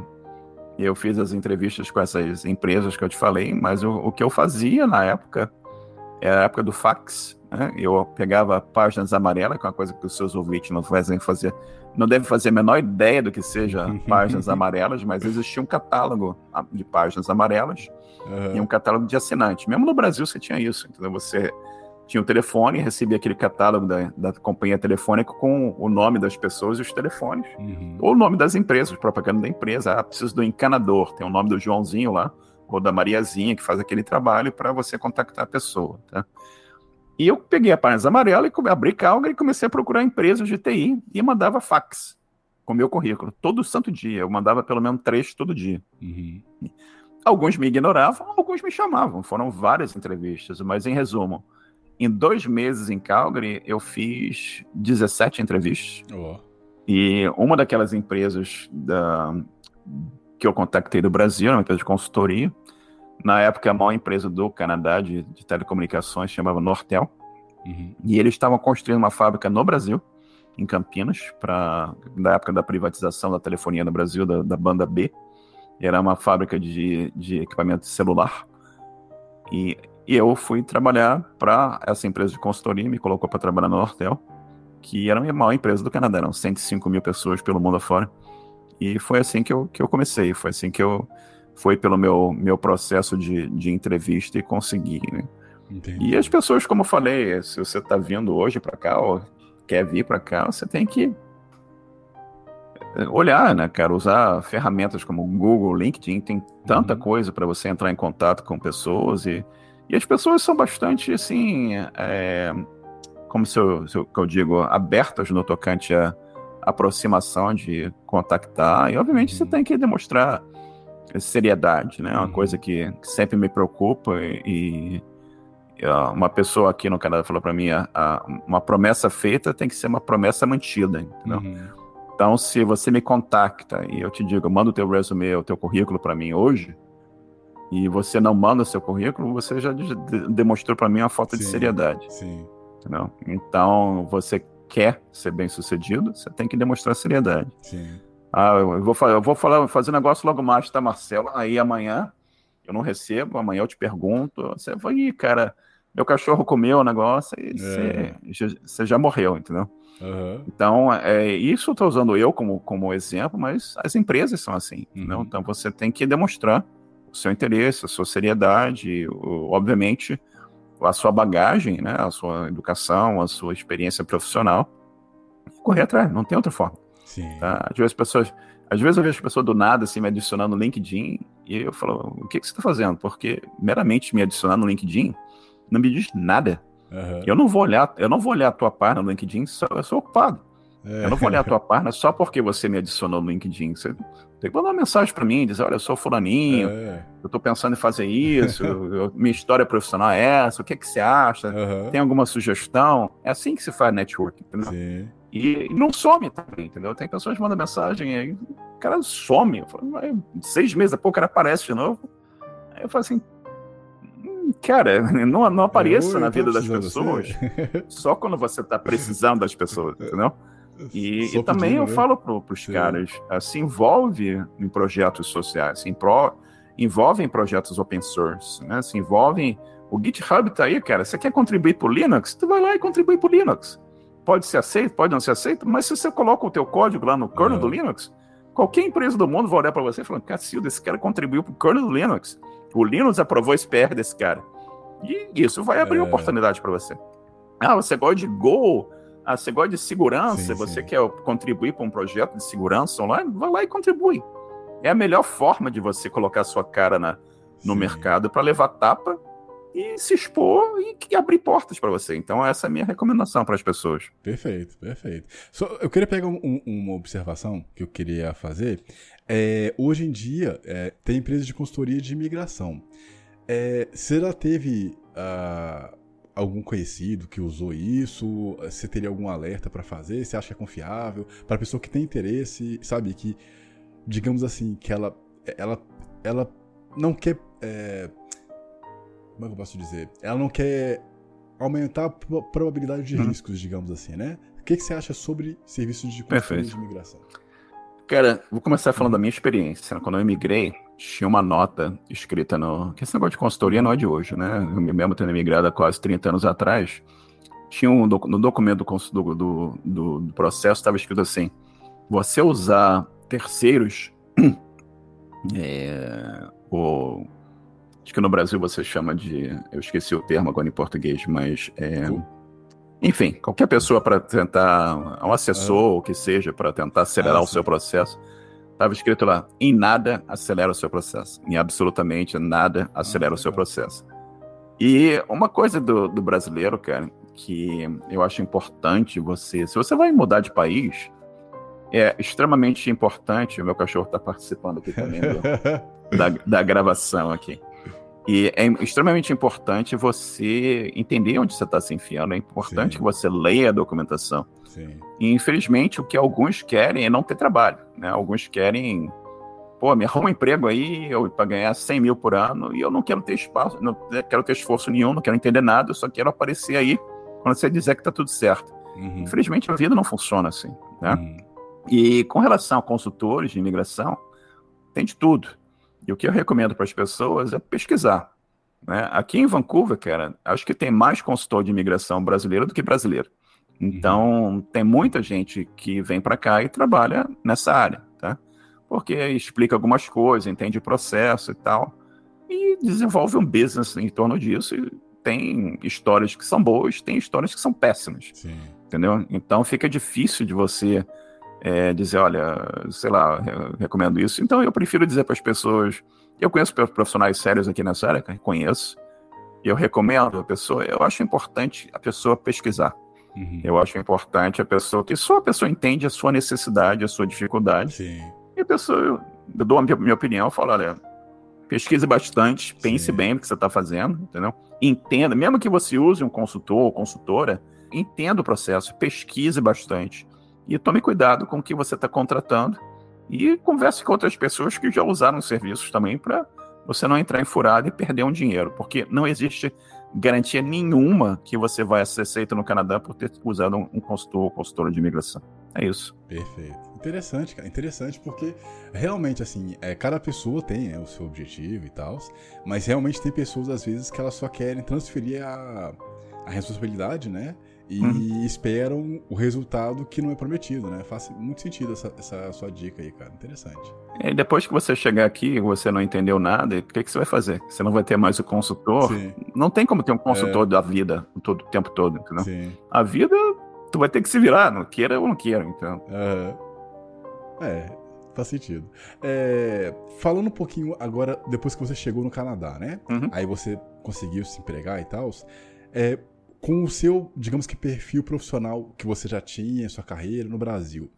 eu fiz as entrevistas com essas empresas que eu te falei, mas o, o que eu fazia na época era a época do fax. Né? Eu pegava páginas amarelas, que é uma coisa que os seus ouvintes não fazem fazer, não devem fazer a menor ideia do que seja páginas amarelas, mas existia um catálogo de páginas amarelas uhum. e um catálogo de assinantes. Mesmo no Brasil você tinha isso, entendeu? Você tinha o telefone, recebia aquele catálogo da, da companhia telefônica com o nome das pessoas e os telefones. Uhum. Ou o nome das empresas, propaganda da empresa. Ah, preciso do encanador, tem o nome do Joãozinho lá, ou da Mariazinha, que faz aquele trabalho para você contactar a pessoa. Tá? E eu peguei a página amarela e abri Calgary e comecei a procurar empresas de TI e mandava fax com meu currículo. Todo santo dia. Eu mandava pelo menos três todo dia. Uhum. Alguns me ignoravam, alguns me chamavam. Foram várias entrevistas, mas em resumo, em dois meses em Calgary, eu fiz 17 entrevistas. Oh. E uma daquelas empresas da, que eu contactei do Brasil, uma empresa de consultoria, na época a maior empresa do Canadá de, de telecomunicações chamava Nortel. Uhum. E eles estavam construindo uma fábrica no Brasil, em Campinas, para na época da privatização da telefonia no Brasil, da, da banda B. Era uma fábrica de, de equipamento celular. E e eu fui trabalhar para essa empresa de consultoria, me colocou para trabalhar no Nortel, que era a maior empresa do Canadá, eram 105 mil pessoas pelo mundo afora. E foi assim que eu, que eu comecei, foi assim que eu. Foi pelo meu, meu processo de, de entrevista e consegui, né? E as pessoas, como eu falei, se você está vindo hoje para cá, ou quer vir para cá, você tem que olhar, né, cara? Usar ferramentas como Google, LinkedIn, tem tanta uhum. coisa para você entrar em contato com pessoas e e as pessoas são bastante, assim, é, como se eu, se eu, eu, digo, abertas no tocante à aproximação de contactar. E, obviamente, você uhum. tem que demonstrar seriedade, né? É uma uhum. coisa que, que, sempre me preocupa e, e uma pessoa aqui no Canadá falou para mim, a, a, uma promessa feita tem que ser uma promessa mantida, entendeu? Uhum. Então, se você me contacta e eu te digo, manda o teu resume, o teu currículo para mim hoje, e você não manda seu currículo, você já de demonstrou para mim uma falta sim, de seriedade. Sim. Entendeu? Então, você quer ser bem sucedido, você tem que demonstrar seriedade. Sim. Ah, eu vou, eu vou falar, fazer um negócio logo mais, tá, Marcelo? Aí amanhã eu não recebo, amanhã eu te pergunto. Você vai, Ih, cara, meu cachorro comeu o negócio e é. você já morreu, entendeu? Uhum. Então, é, isso eu estou usando eu como, como exemplo, mas as empresas são assim. Uhum. Então, você tem que demonstrar o seu interesse, a sua seriedade, o, obviamente, a sua bagagem, né, a sua educação, a sua experiência profissional, correr atrás, não tem outra forma. Sim. Tá? Às vezes as pessoas, às vezes eu vejo as pessoas do nada assim me adicionando no LinkedIn e eu falo, o que, que você está fazendo? Porque meramente me adicionar no LinkedIn não me diz nada. Uhum. Eu não vou olhar, eu não vou olhar a tua página no LinkedIn, eu sou ocupado. É. Eu não vou olhar a tua página só porque você me adicionou no LinkedIn. Você tem que mandar uma mensagem para mim, dizer, olha, eu sou fulaninho, é. eu estou pensando em fazer isso, eu, minha história profissional é essa, o que, é que você acha? Uhum. Tem alguma sugestão? É assim que se faz networking, entendeu? Sim. E, e, não some também, entendeu? Tem pessoas que mandam mensagem aí, o cara some. Eu falo, seis meses, depois o cara aparece de novo. Aí eu falo assim, hum, cara, não, não apareça na vida das pessoas só quando você está precisando das pessoas, entendeu? E, e também eu né? falo para os caras, uh, se envolve em projetos sociais, se pro, envolve em projetos open source, né? se envolve O GitHub tá aí, cara. Você quer contribuir para o Linux? Tu vai lá e contribui para o Linux. Pode ser aceito, pode não ser aceito, mas se você coloca o teu código lá no kernel uhum. do Linux, qualquer empresa do mundo vai olhar para você e falar, Cacilda, esse cara contribuiu para o kernel do Linux. O Linux aprovou esse PR desse cara. E isso vai abrir é. oportunidade para você. Ah, você gosta de Go, ah, você gosta de segurança, sim, você sim. quer contribuir para um projeto de segurança online, vai lá e contribui. É a melhor forma de você colocar a sua cara na, no sim. mercado para levar tapa e se expor e, e abrir portas para você. Então, essa é a minha recomendação para as pessoas. Perfeito, perfeito. Só, eu queria pegar um, uma observação que eu queria fazer. É, hoje em dia, é, tem empresas de consultoria de imigração. É, você já teve. Uh, algum conhecido que usou isso? Você teria algum alerta para fazer? Você acha que é confiável? Para a pessoa que tem interesse, sabe, que, digamos assim, que ela, ela, ela não quer. É, como é que eu posso dizer? Ela não quer aumentar a probabilidade de uhum. riscos, digamos assim, né? O que, que você acha sobre serviços de consultoria de imigração? Cara, vou começar falando da minha experiência. Quando eu emigrei, tinha uma nota escrita no. Que esse negócio de consultoria não é de hoje, né? Eu mesmo tendo emigrado há quase 30 anos atrás, tinha um no documento do, do, do, do processo estava escrito assim: você usar terceiros, é, o, acho que no Brasil você chama de, eu esqueci o termo agora em português, mas é, enfim, qualquer pessoa para tentar, um assessor, é. o que seja, para tentar acelerar ah, o seu processo Estava escrito lá: em nada acelera o seu processo. Em absolutamente nada acelera ah, o seu processo. E uma coisa do, do, brasileiro, cara, que eu acho importante você. Se você vai mudar de país, é extremamente importante. O meu cachorro está participando aqui também do, da, da gravação aqui. E é extremamente importante você entender onde você está se enfiando. É importante Sim. que você leia a documentação. Sim. E infelizmente o que alguns querem é não ter trabalho. Né? Alguns querem, pô, me arruma um emprego aí para ganhar 100 mil por ano e eu não quero ter espaço, não quero ter esforço nenhum, não quero entender nada, eu só quero aparecer aí quando você dizer que está tudo certo. Uhum. Infelizmente a vida não funciona assim. Né? Uhum. E com relação a consultores de imigração, tem de tudo. E o que eu recomendo para as pessoas é pesquisar. Né? Aqui em Vancouver, cara, acho que tem mais consultor de imigração brasileiro do que brasileiro. Então, uhum. tem muita gente que vem para cá e trabalha nessa área, tá? Porque explica algumas coisas, entende o processo e tal, e desenvolve um business em torno disso. E tem histórias que são boas, tem histórias que são péssimas, Sim. entendeu? Então, fica difícil de você é, dizer, olha, sei lá, recomendo isso. Então, eu prefiro dizer para as pessoas, eu conheço profissionais sérios aqui nessa área, conheço, eu recomendo a pessoa, eu acho importante a pessoa pesquisar Uhum. Eu acho importante a pessoa, que só a pessoa entende a sua necessidade, a sua dificuldade. Sim. E a pessoa, eu, eu dou a minha, minha opinião, eu falo, olha, pesquise bastante, pense Sim. bem no que você está fazendo, entendeu? Entenda, mesmo que você use um consultor ou consultora, entenda o processo, pesquise bastante e tome cuidado com o que você está contratando e converse com outras pessoas que já usaram serviços também para você não entrar em furada e perder um dinheiro, porque não existe garantia nenhuma que você vai ser aceito no Canadá por ter usado um, consultor ou consultora de imigração. É isso. Perfeito. Interessante, cara. Interessante porque realmente, assim, é, cada pessoa tem é, o seu objetivo e tal, mas realmente tem pessoas, às vezes, que elas só querem transferir a, a responsabilidade, né? E uhum. esperam o resultado que não é prometido, né? Faz muito sentido essa, essa sua dica aí, cara. Interessante. E depois que você chegar aqui e você não entendeu nada, o que, que você vai fazer? Você não vai ter mais o consultor? Sim. Não tem como ter um consultor é... da vida todo, o tempo todo, entendeu? Sim. A vida, tu vai ter que se virar, não queira ou não queira, então. Uhum. É, faz sentido. É, falando um pouquinho agora, depois que você chegou no Canadá, né? Uhum. Aí você conseguiu se empregar e tal. É, com o seu, digamos que, perfil profissional que você já tinha, sua carreira no Brasil,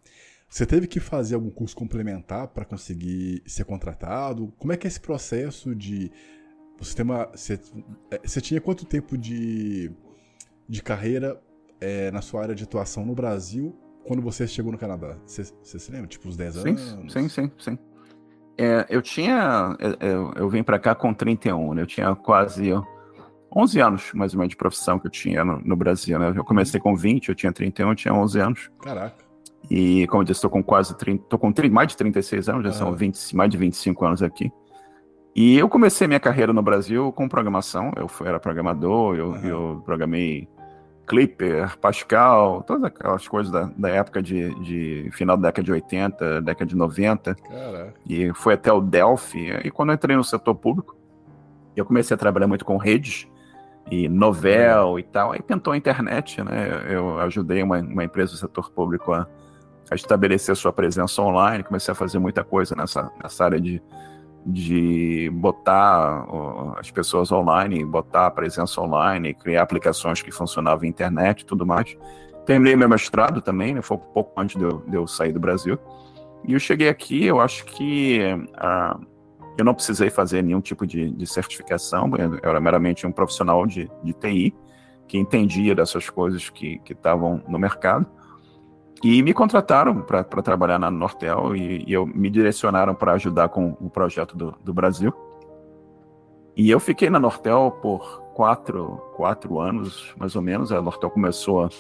você teve que fazer algum curso complementar para conseguir ser contratado? Como é que é esse processo de. Você tem uma. Você, é, você tinha quanto tempo de, de carreira é, na sua área de atuação no Brasil quando você chegou no Canadá? Você, você se lembra? Tipo, uns 10 sim, anos? Sim, sim, sim. É, eu tinha. Eu, é, é, eu vim para cá com 31, né? Eu tinha quase 11 anos, mais ou menos, de profissão que eu tinha no, no Brasil, né? Eu comecei com 20, eu tinha 31, eu tinha 11 anos. Caraca. E, como eu disse, estou com quase 30, tô com 30, mais de 36 anos, já são 20, mais de 25 anos aqui. E eu comecei minha carreira no Brasil com programação, eu era programador, eu, uhum. eu programei Clipper, Pascal, todas aquelas coisas da, da época de, de, final da década de 80, década de 90. Caraca. E foi até o Delphi. E quando eu entrei no setor público, eu comecei a trabalhar muito com redes e novel e tal. Aí pintou a internet, né? Eu ajudei uma, uma empresa do setor público a, a estabelecer sua presença online, comecei a fazer muita coisa nessa, nessa área de de botar as pessoas online, botar a presença online, criar aplicações que funcionavam na internet e tudo mais. Terminei meu mestrado também, né, foi um pouco antes de eu, de eu sair do Brasil. E eu cheguei aqui, eu acho que uh, eu não precisei fazer nenhum tipo de, de certificação, eu era meramente um profissional de, de TI, que entendia dessas coisas que estavam no mercado. E me contrataram para trabalhar na Nortel e, e eu, me direcionaram para ajudar com o projeto do, do Brasil. E eu fiquei na Nortel por quatro, quatro anos, mais ou menos. A Nortel começou a,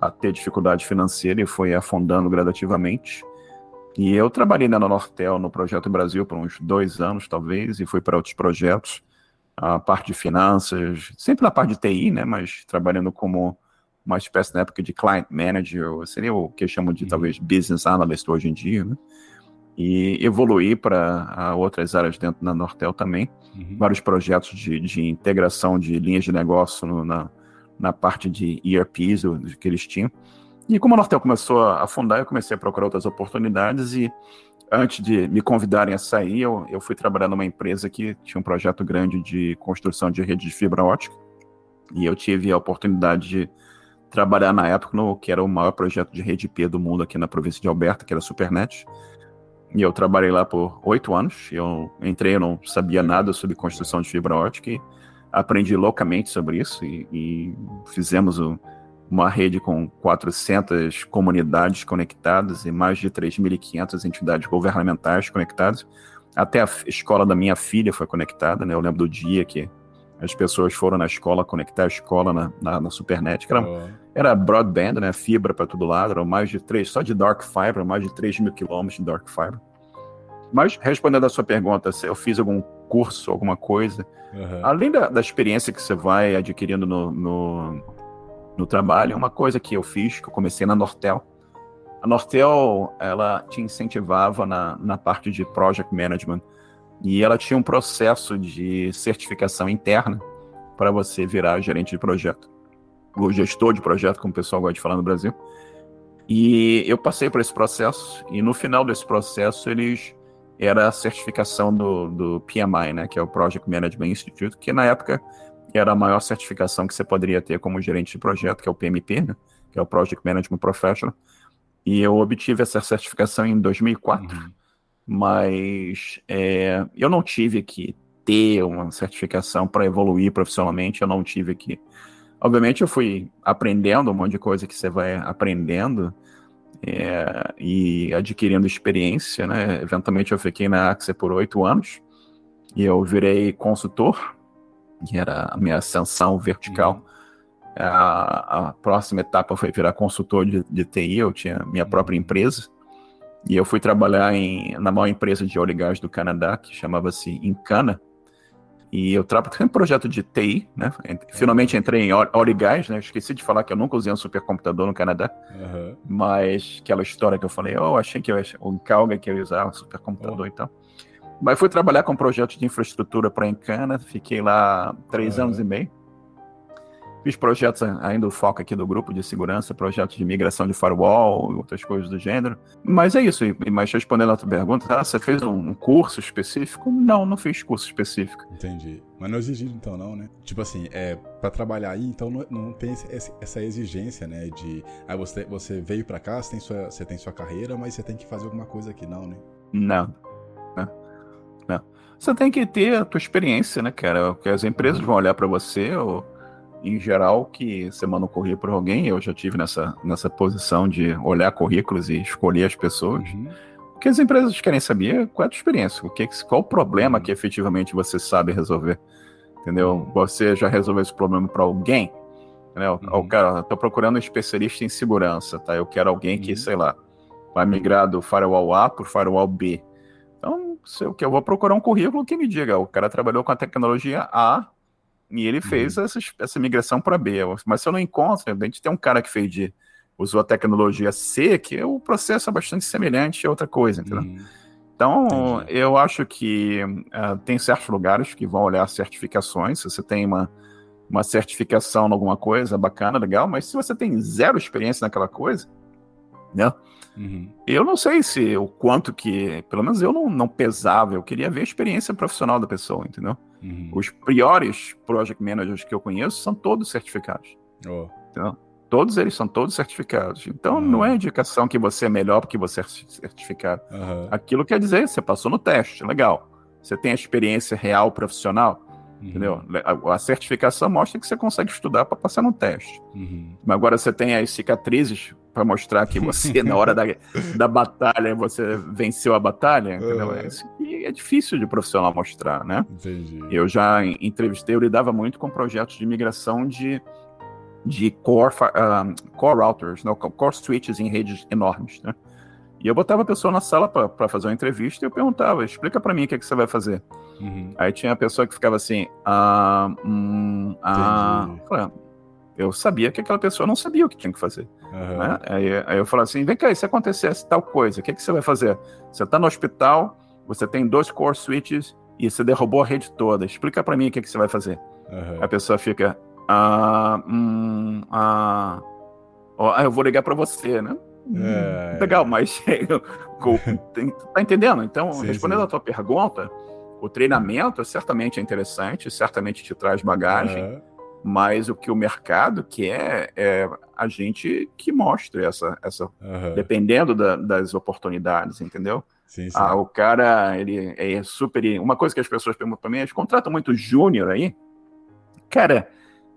a ter dificuldade financeira e foi afundando gradativamente. E eu trabalhei na Nortel no Projeto Brasil por uns dois anos, talvez, e fui para outros projetos, a parte de finanças, sempre na parte de TI, né, mas trabalhando como uma espécie na época de client manager, seria o que chamam de uhum. talvez business analyst hoje em dia, né? E evoluir para outras áreas dentro da Nortel também, uhum. vários projetos de, de, integração de linhas de negócio no, na, na parte de ERPs que eles tinham. E como a Nortel começou a afundar, eu comecei a procurar outras oportunidades e antes de me convidarem a sair, eu, eu fui trabalhar numa empresa que tinha um projeto grande de construção de rede de fibra ótica e eu tive a oportunidade de trabalhar na época no que era o maior projeto de rede P do mundo aqui na província de Alberta, que era a Supernet. E eu trabalhei lá por oito anos. Eu entrei, eu não sabia nada sobre construção de fibra ótica e aprendi loucamente sobre isso. E, e fizemos o, uma rede com 400 comunidades conectadas e mais de 3.500 entidades governamentais conectadas. Até a escola da minha filha foi conectada, né? Eu lembro do dia que as pessoas foram na escola conectar a escola na, na, na Supernet, que era, oh. era broadband, né? Fibra para todo lado, eram mais de três, só de dark fiber, mais de 3 mil quilômetros de dark fiber. Mas, respondendo a sua pergunta, se eu fiz algum curso, alguma coisa, uhum. além da, da, experiência que você vai adquirindo no, no, no trabalho, uma coisa que eu fiz, que eu comecei na Nortel, a Nortel, ela te incentivava na, na parte de project management, e ela tinha um processo de certificação interna para você virar gerente de projeto, ou gestor de projeto, como o pessoal gosta de falar no Brasil. E eu passei por esse processo, e no final desse processo eles era a certificação do, do PMI, né, que é o Project Management Institute, que na época era a maior certificação que você poderia ter como gerente de projeto, que é o PMP, né, que é o Project Management Professional. E eu obtive essa certificação em 2004. Uhum mas é, eu não tive que ter uma certificação para evoluir profissionalmente, eu não tive que. Obviamente, eu fui aprendendo um monte de coisa que você vai aprendendo é, e adquirindo experiência, né? Eventualmente, eu fiquei na Axia por oito anos e eu virei consultor, que era a minha ascensão vertical. Uhum. A, a, próxima etapa foi virar consultor de, de TI, eu tinha minha própria empresa. E eu fui trabalhar em, na maior empresa de óleo e gás do Canadá, que chamava-se Incana. E eu trabalhei em um projeto de TI, né? Finalmente entrei em óleo e gás, né? Esqueci de falar que eu nunca usei um supercomputador no Canadá. Uhum. Mas aquela história que eu falei, eu oh, achei que eu o Calga que eu ia usar um supercomputador oh. e tal. Mas fui trabalhar com um projeto de infraestrutura para Encana, fiquei lá três anos e meio. Fiz projetos ainda o foco aqui do grupo de segurança, projetos de migração de firewall, outras coisas do gênero. Mas é isso. Mas respondendo a tua pergunta, ah, você fez um curso específico? Não, não fiz curso específico. Entendi. Mas não exige então não, né? Tipo assim, é para trabalhar aí, então não, não tem essa exigência, né? De ah, você, você veio para cá, você tem, sua, você tem sua carreira, mas você tem que fazer alguma coisa aqui, não, né? Não. Você tem que ter a tua experiência, né, cara? Porque as empresas vão olhar para você ou em geral, que você manda um currículo para alguém, eu já tive nessa, nessa posição de olhar currículos e escolher as pessoas. Uhum. O que as empresas querem saber qual é a tua experiência, o que, qual o problema uhum. que efetivamente você sabe resolver. Entendeu? Uhum. Você já resolveu esse problema para alguém? Entendeu? Uhum. O cara, tô procurando um especialista em segurança, tá? Eu quero alguém que, uhum. sei lá, vai migrar do firewall A para o firewall B. Então, sei o que eu vou procurar um currículo que me diga, o cara trabalhou com a tecnologia A e ele fez uhum. essa, essa migração para B. Mas se eu não encontro, a gente tem um cara que fez de usou a tecnologia C, que o processo é bastante semelhante a outra coisa, entendeu? Uhum. Então, Entendi. eu acho que uh, tem certos lugares que vão olhar certificações. Se você tem uma, uma certificação em alguma coisa, bacana, legal, mas se você tem zero experiência naquela coisa, né? Uhum. Eu não sei se o quanto que, pelo menos eu não, não pesava, eu queria ver a experiência profissional da pessoa, entendeu? Uhum. Os piores project managers que eu conheço são todos certificados. Oh. Então, todos eles são todos certificados. Então, uhum. não é indicação que você é melhor porque você é certificado. Aquilo quer dizer, você passou no teste, legal. Você tem a experiência real profissional, uhum. entendeu? A, a, certificação mostra que você consegue estudar para passar no teste. Uhum. Mas agora você tem as cicatrizes para mostrar que você, na hora da, da batalha, você venceu a batalha, entendeu? É. E é difícil de profissional mostrar, né? Entendi. Eu já entrevistei, eu lidava muito com projetos de migração de, de core, uh, core routers, não, core switches em redes enormes, né? E eu botava a pessoa na sala para fazer uma entrevista e eu perguntava, explica para mim o que, é que você vai fazer. Uhum. Aí tinha a pessoa que ficava assim, ah, hum, ah, falei, eu sabia que aquela pessoa não sabia o que tinha que fazer. Uhum. Né? Aí, aí, eu falo assim: vem cá, e se acontecesse tal coisa, o que, que você vai fazer? Você está no hospital, você tem dois core switches e você derrubou a rede toda. Explica para mim o que, que você vai fazer. Uhum. A pessoa fica: ah, hum, ah, ah, eu vou ligar para você, né? É, Legal, é. mas tá entendendo? Então, sim, respondendo sim. a tua pergunta, o treinamento certamente é interessante, certamente te traz bagagem. Uhum mas o que o mercado quer é a gente que mostre essa, essa uhum. dependendo da, das oportunidades, entendeu? Sim, sim. Ah, o cara, ele é super. Uma coisa que as pessoas perguntam para mim é: contratam muito júnior aí? Cara,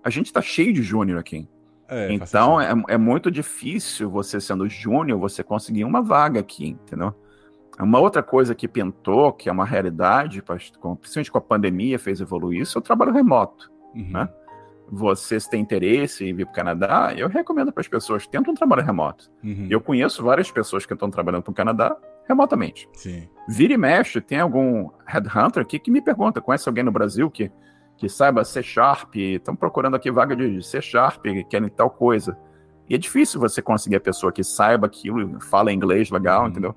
a gente tá cheio de júnior aqui. É, então é, é muito difícil você sendo júnior, você conseguir uma vaga aqui, entendeu? Uma outra coisa que pintou, que é uma realidade, principalmente com a pandemia, fez evoluir isso, é o trabalho remoto. Uhum. Né? Vocês têm interesse em vir para o Canadá, eu recomendo para as pessoas, tenta um trabalho remoto. Uhum. Eu conheço várias pessoas que estão trabalhando para o Canadá remotamente. Sim. Vira e mexe, tem algum headhunter aqui que me pergunta, conhece alguém no Brasil que, que saiba C Sharp, estão procurando aqui vaga de C Sharp, querem tal coisa. E é difícil você conseguir a pessoa que saiba aquilo, fala inglês legal, uhum. entendeu?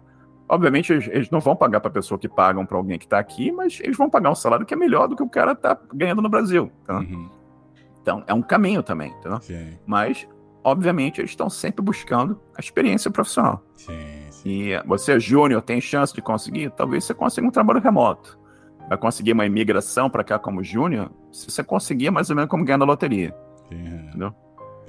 Obviamente, eles, eles não vão pagar para a pessoa que pagam para alguém que está aqui, mas eles vão pagar um salário que é melhor do que o cara está ganhando no Brasil. Tá? Uhum. Então, é um caminho também, entendeu? Sim. Mas, obviamente, eles estão sempre buscando a experiência profissional. Sim, sim. E você júnior, tem chance de conseguir? Talvez você consiga um trabalho remoto. Vai conseguir uma imigração para cá como júnior, se você conseguir, é mais ou menos como ganhar na loteria. Sim. É. Entendeu?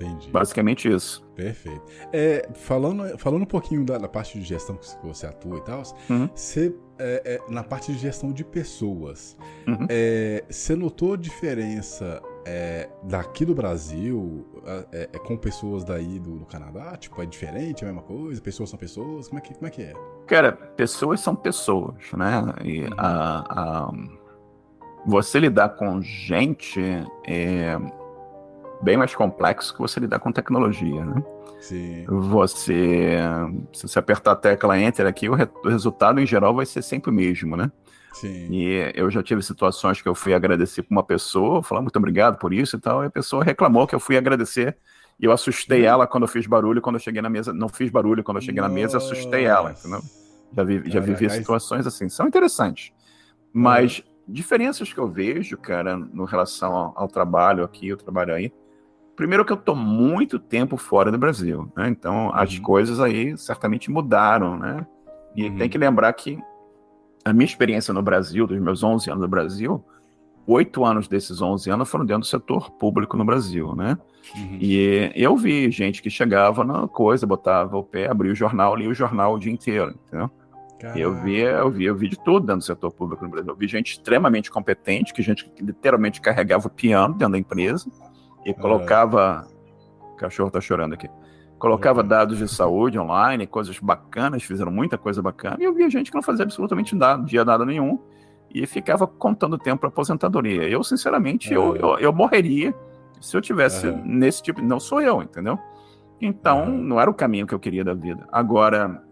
Entendi. Basicamente isso. Perfeito. É, falando, falando um pouquinho da, da, parte de gestão que você atua e tal, uhum. você, é, é, na parte de gestão de pessoas, uhum. É, você notou diferença é, daqui do Brasil é, é, com pessoas daí do, do, Canadá? Tipo, é diferente, é a mesma coisa? Pessoas são pessoas? Como é que, como é, que é? Cara, pessoas são pessoas, né? E uhum. a, a, você lidar com gente é, bem mais complexo que você lidar com tecnologia, né? Sim. Você, se você apertar a tecla Enter aqui, o, re o resultado em geral vai ser sempre o mesmo, né? Sim. E eu já tive situações que eu fui agradecer para uma pessoa, falar muito obrigado por isso e tal, e a pessoa reclamou que eu fui agradecer e eu assustei ela quando eu fiz barulho, quando eu cheguei na mesa, não fiz barulho quando eu cheguei Nossa. na mesa, assustei ela, entendeu? Já, vi, já vivi situações assim, são interessantes. Mas uhum. diferenças que eu vejo, cara, no relação ao, ao trabalho aqui, o trabalho aí, primeiro que eu tô muito tempo fora do Brasil, né? Então uhum. as coisas aí certamente mudaram, né? E uhum. tem que lembrar que a minha experiência no Brasil, dos meus 11 anos no Brasil, oito anos desses 11 anos foram dentro do setor público no Brasil, né? Uhum. E eu vi gente que chegava na coisa, botava o pé, abria o jornal, lia o jornal o dia inteiro, entendeu? Eu vi, eu vi, eu vi de tudo dentro do setor público no Brasil. Eu vi gente extremamente competente, que gente que literalmente carregava o piano dentro da empresa e colocava. O cachorro tá chorando aqui. Colocava dados de saúde online, coisas bacanas, fizeram muita coisa bacana. E eu via gente que não fazia absolutamente nada, dia nada nenhum, e ficava contando tempo para aposentadoria. Eu, sinceramente, eu, eu, eu, morreria se eu tivesse uhum. nesse tipo. Não sou eu, entendeu? Então, uhum. não era o caminho que eu queria da vida. Agora,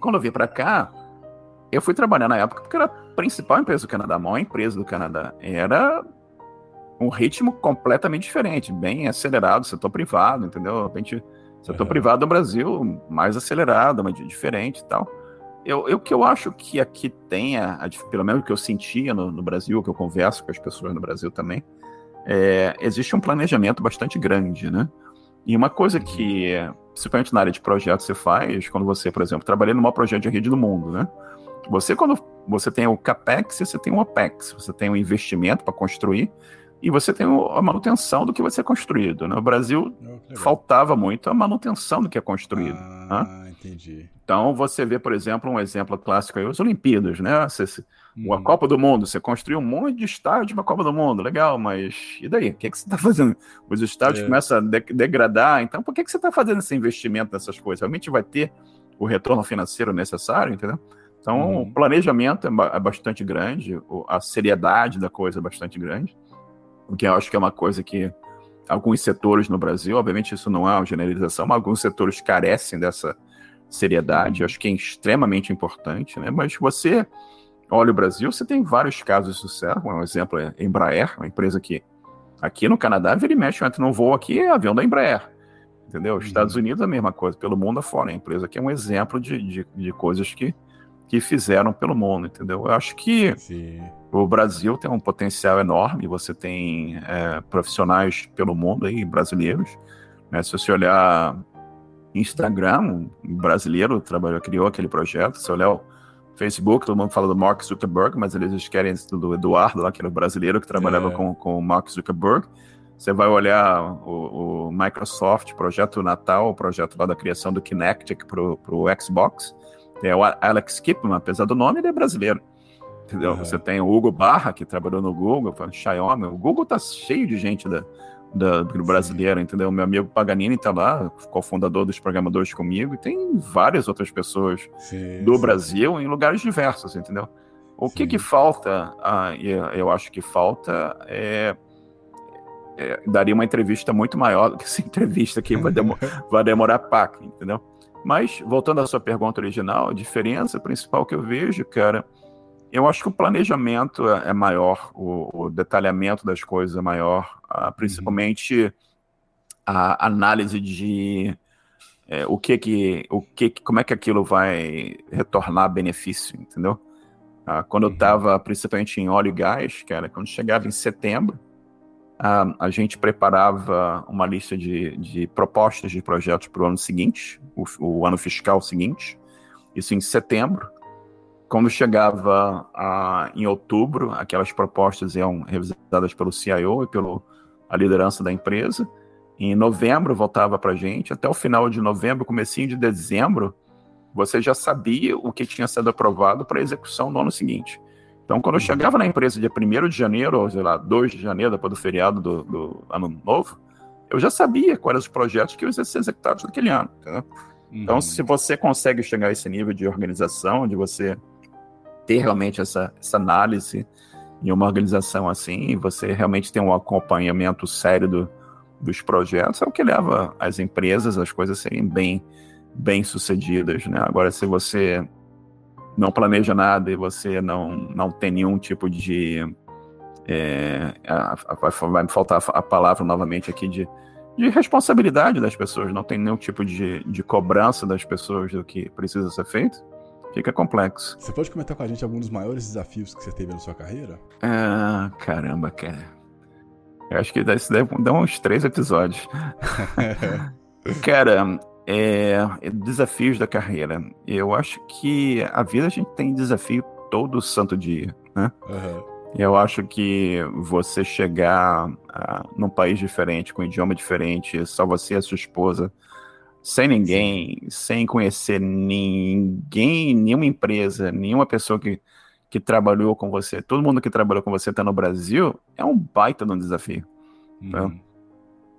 quando eu vim para cá, eu fui trabalhar na época porque era a principal empresa do Canadá, a maior empresa do Canadá. Era um ritmo completamente diferente, bem acelerado, setor privado, entendeu? A gente Setor uhum. privado do Brasil, mais acelerado, mais diferente e tal. Eu, que eu acho que aqui tem, pelo menos o que eu sentia no, no, Brasil, que eu converso com as pessoas no Brasil também, é, existe um planejamento bastante grande, né? E uma coisa que, principalmente na área de projetos, você faz, quando você, por exemplo, trabalha no maior projeto de rede do mundo, né? Você, quando você tem o CAPEX, você tem o OPEX, você tem o investimento para construir, e você tem a manutenção do que vai ser construído. No né? Brasil oh, faltava muito a manutenção do que é construído. Ah, né? entendi. Então você vê, por exemplo, um exemplo clássico aí, as Olimpíadas, né? Você, hum. A Copa do Mundo, você construiu um monte de estádio para a Copa do Mundo, legal, mas e daí? O que, é que você está fazendo? Os estádios é. começam a de degradar, então por que, que você está fazendo esse investimento nessas coisas? Realmente vai ter o retorno financeiro necessário, entendeu? Então, hum. o planejamento é, é bastante grande, a seriedade da coisa é bastante grande o que eu acho que é uma coisa que alguns setores no Brasil, obviamente isso não é uma generalização, mas alguns setores carecem dessa seriedade, eu acho que é extremamente importante, né? Mas você olha o Brasil, você tem vários casos de sucesso, um exemplo é a Embraer, uma empresa que aqui no Canadá, vira e mexe, entra num voo aqui, é avião da Embraer, entendeu? Uhum. Estados Unidos a mesma coisa, pelo mundo afora, a empresa que é um exemplo de, de, de coisas que que fizeram pelo mundo, entendeu? Eu acho que Sim. O Brasil tem um potencial enorme, você tem é, profissionais pelo mundo aí, brasileiros. Né? Se você olhar Instagram, um brasileiro trabalhou, criou aquele projeto. Se olhar o Facebook, todo mundo fala do Mark Zuckerberg, mas eles querem do Eduardo, lá, que era o brasileiro que trabalhava é. com, com o Mark Zuckerberg. Você vai olhar o, o, Microsoft, projeto Natal, o projeto lá da criação do Kinect para o Xbox. É o Alex Kipman, apesar do nome, ele é brasileiro. Entendeu? Uhum. Você tem o Hugo Barra, que trabalhou no Google, Xiaomi. O Google tá cheio de gente da, da, do brasileiro, Sim. entendeu? Meu amigo Paganini tá lá, co-fundador dos programadores comigo, e tem várias outras pessoas sim, do. Brasil em lugares diversos, entendeu? O que que falta, ah, eu acho que falta, é, é, daria uma entrevista muito maior do que essa entrevista aqui, vai, demor vai demorar pac, entendeu? Mas, voltando à sua pergunta original, a diferença principal que eu vejo, cara, eu acho que o planejamento é, é maior, o, o detalhamento das coisas é maior, uh, principalmente a análise de é, o que que, o que como é que aquilo vai retornar benefício, entendeu? Uh, quando eu estava uhum. principalmente em óleo e gás, cara, quando chegava em setembro, a, a gente preparava uma lista de, de propostas de projetos para o ano seguinte, o, o, ano fiscal seguinte, isso em setembro. Quando chegava a, em outubro, aquelas propostas iam revisadas pelo CIO e pela liderança da empresa. Em novembro voltava para a gente, até o final de novembro, comecinho de dezembro, você já sabia o que tinha sido aprovado para execução no ano seguinte. Então, quando eu uhum. chegava na empresa dia 1 de janeiro, ou sei lá, 2 de janeiro, depois do feriado do, do ano novo, eu já sabia quais eram os projetos que iam ser executados naquele ano. Então, uhum. Então, se você consegue chegar a esse nível de organização, de você ter realmente essa, essa análise em uma organização assim, você realmente tem um acompanhamento sério do, dos projetos é o que leva as empresas, as coisas serem bem, bem sucedidas, né? Agora, se você não planeja nada e você não, não tem nenhum tipo de. É, a, a, vai me faltar a palavra novamente aqui de, de responsabilidade das pessoas, não tem nenhum tipo de, de cobrança das pessoas do que precisa ser feito, fica complexo. Você pode comentar com a gente alguns dos maiores desafios que você teve na sua carreira? Ah, caramba, cara. Eu acho que isso deve dar uns três episódios. cara, é, desafios da carreira. Eu acho que a vida a gente tem desafio todo santo dia, né? Uhum. Eu acho que você chegar uh, num país diferente, com um idioma diferente, só você e a sua esposa, sem ninguém, Sim. sem conhecer ninguém, nenhuma empresa, nenhuma pessoa que, que trabalhou com você, todo mundo que trabalhou com você está no Brasil, é um baita de um desafio. Né? Uhum.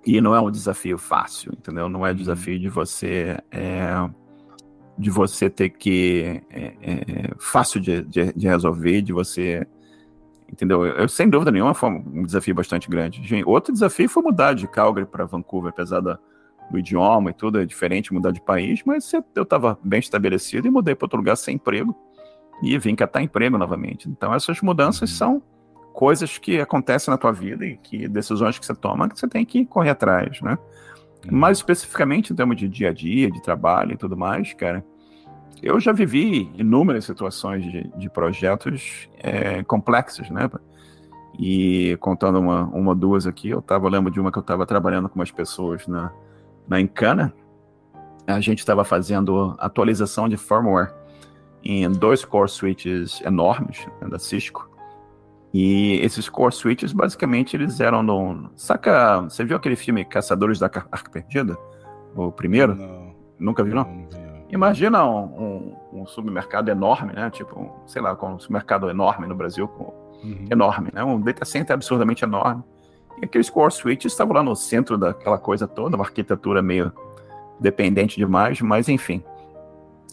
E não é um desafio fácil, entendeu? Não é uhum. desafio de você é, de você ter que é, é, fácil de, de, de, resolver, de você entendeu? Eu, sem dúvida nenhuma foi um desafio bastante grande. Outro desafio foi mudar de Calgary para Vancouver, apesar da, do idioma e tudo é diferente, mudar de país, mas eu estava bem estabelecido e mudei para outro lugar sem emprego e vim catar emprego novamente. Então essas mudanças uhum. são coisas que acontecem na tua vida e que decisões que você toma que você tem que correr atrás, né? Uhum. Mais especificamente em termos de dia a dia, de trabalho e tudo mais, cara, eu já vivi inúmeras situações de, de projetos é, complexos, né? E contando uma, uma duas aqui, eu tava, lembro de uma que eu estava trabalhando com umas pessoas na, na Encana, a gente estava fazendo atualização de firmware em dois core switches enormes né, da Cisco, e esses core switches, basicamente, eles eram no. Saca. Você viu aquele filme Caçadores da Arca Perdida? O primeiro? Não. Nunca viu, não? não, vi, não. Imagina um, um, um, supermercado enorme, né? Tipo, sei lá, um supermercado enorme no Brasil, com, uhum. enorme, né? Um data center absurdamente enorme. E aqueles core switches estavam lá no centro daquela coisa toda, uma arquitetura meio dependente demais, mas enfim.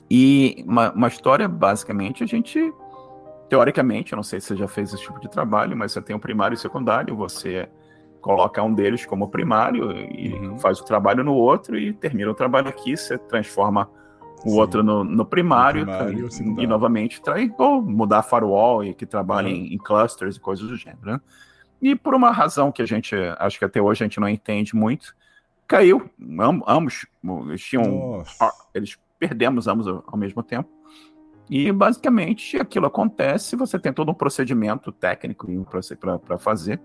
E uma, uma história, basicamente, a gente teoricamente, eu não sei se você já fez esse tipo de trabalho, mas você tem o um primário e o secundário, você coloca um deles como primário e uhum. faz o trabalho no outro e termina o trabalho aqui, você transforma o Sim. outro no, no primário, primário e, e novamente traz, ou mudar firewall e que trabalha uhum. em, em, clusters e coisas do gênero. Né? E por uma razão que a gente, acho que até hoje a gente não entende muito, caiu, ambos, eles tinham, eles perdemos ambos ao, ao mesmo tempo, e basicamente aquilo acontece, você tem todo um procedimento técnico para fazer.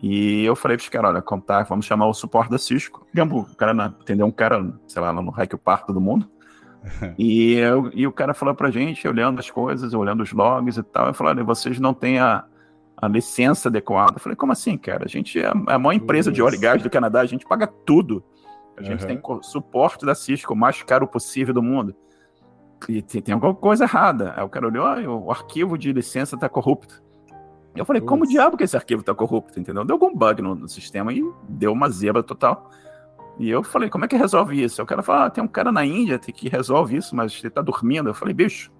E eu falei para os caras, olha, contar, vamos chamar o suporte da Cisco. Gambo, o cara atendeu um cara, sei lá, no Hack Park do mundo. e, eu, e o cara falou pra gente, olhando as coisas, olhando os logs e tal, eu falei, olha, vocês não têm a, a licença adequada. Eu falei, como assim, cara? A gente é a maior empresa de óleo e gás do Canadá, a gente paga tudo. A gente uhum. tem suporte da Cisco, o mais caro possível do mundo e tem, alguma coisa errada. Aí o cara olhou, ah, o arquivo de licença está corrupto. Eu falei, como diabo que esse arquivo está corrupto, entendeu? Deu algum bug no, no, sistema e deu uma zebra total. E eu falei, como é que resolve isso? O cara falou, ah, tem um cara na Índia que resolve isso, mas ele está dormindo. Eu falei, bicho,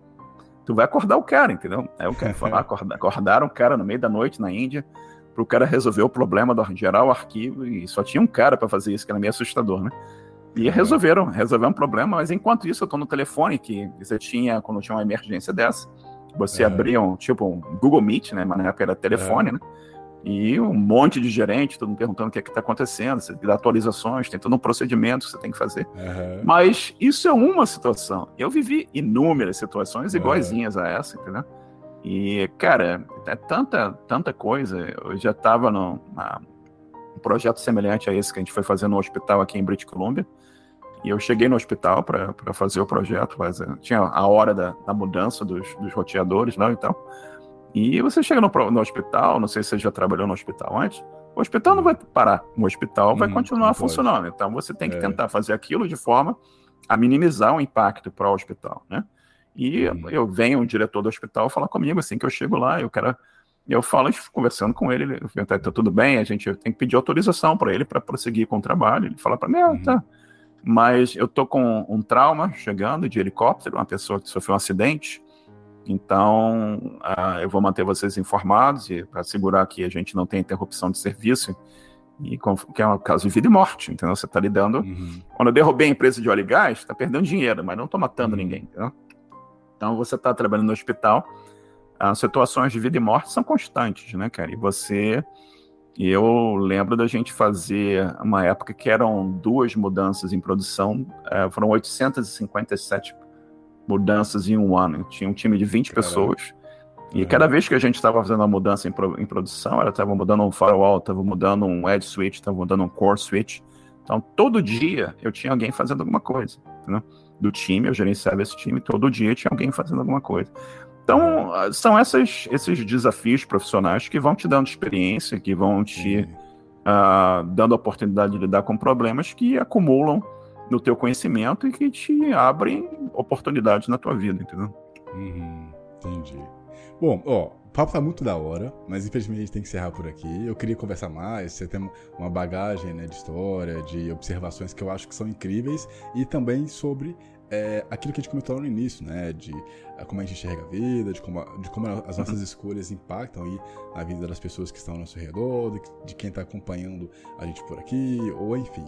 tu vai acordar o cara, entendeu? Aí o cara falou, acordar, acordaram o cara no meio da noite na Índia para o cara resolver o problema, do, gerar o arquivo, e só tinha um cara para fazer isso, que era meio assustador, né? E resolveram, resolveram um problema, mas enquanto isso eu tô no telefone, que você tinha, quando tinha uma emergência dessa, você é. abria um, tipo, um Google Meet, né, mas na época era telefone, é. né, e um monte de gerente, todo mundo perguntando o que é que tá acontecendo, você dá atualizações, tem todo um procedimento que você tem que fazer. Uhum. Mas isso é uma situação. Eu vivi inúmeras situações iguaizinhas a essa, entendeu? E, cara, é tanta, tanta coisa. Eu já estava num um projeto semelhante a esse que a gente foi fazer no hospital aqui em British Columbia. E eu cheguei no hospital para fazer o projeto, mas eh, tinha a hora da, da mudança dos, dos, roteadores lá e tal. E você chega no, no, hospital, não sei se você já trabalhou no hospital antes, o hospital não vai parar, o hospital vai hum, continuar funcionando. Então você tem que é. tentar fazer aquilo de forma a minimizar o impacto para o hospital, né? E hum. eu venho um diretor do hospital falar comigo assim que eu chego lá, eu quero eu falo, conversando com ele, ele tá, tá tudo bem, a gente tem que pedir autorização para ele para prosseguir com o trabalho. Ele fala para mim, ah, tá. Mas eu tô com um trauma chegando de helicóptero, uma pessoa que sofreu um acidente. Então, uh, eu vou manter vocês informados e para assegurar que a gente não tem interrupção de serviço e que é um caso de vida e morte, entendeu? Você está lidando. Uhum. Quando eu derrubei a empresa de óleo e gás, está perdendo dinheiro, mas não estou matando uhum. ninguém, entendeu? Então você está trabalhando no hospital, as situações de vida e morte são constantes, né, cara? E você. Eu lembro da gente fazer uma época que eram duas mudanças em produção, é, foram 857 mudanças em um ano. Tinha um time de 20 Caramba. pessoas e cada vez que a gente estava fazendo uma mudança em, pro, em produção, ela estava mudando um firewall, estava mudando um edge switch, estava mudando um core switch. Então, todo dia eu tinha alguém fazendo alguma coisa. Né? Do time, eu gerenciava esse time, todo dia tinha alguém fazendo alguma coisa. Então, são essas, esses desafios profissionais que vão te dando experiência, que vão te uh, dando a oportunidade de lidar com problemas que acumulam no teu conhecimento e que te abrem oportunidades na tua vida, entendeu? Uhum, entendi. Bom, ó, o papo tá muito da hora, mas infelizmente tem que encerrar por aqui. Eu queria conversar mais, você tem uma bagagem né, de história, de observações que eu acho que são incríveis e também sobre é, aquilo que a gente comentou lá no início, né? De é, como a gente enxerga a vida, de como, de como as nossas escolhas impactam aí a vida das pessoas que estão ao nosso redor, de, de quem está acompanhando a gente por aqui, ou enfim.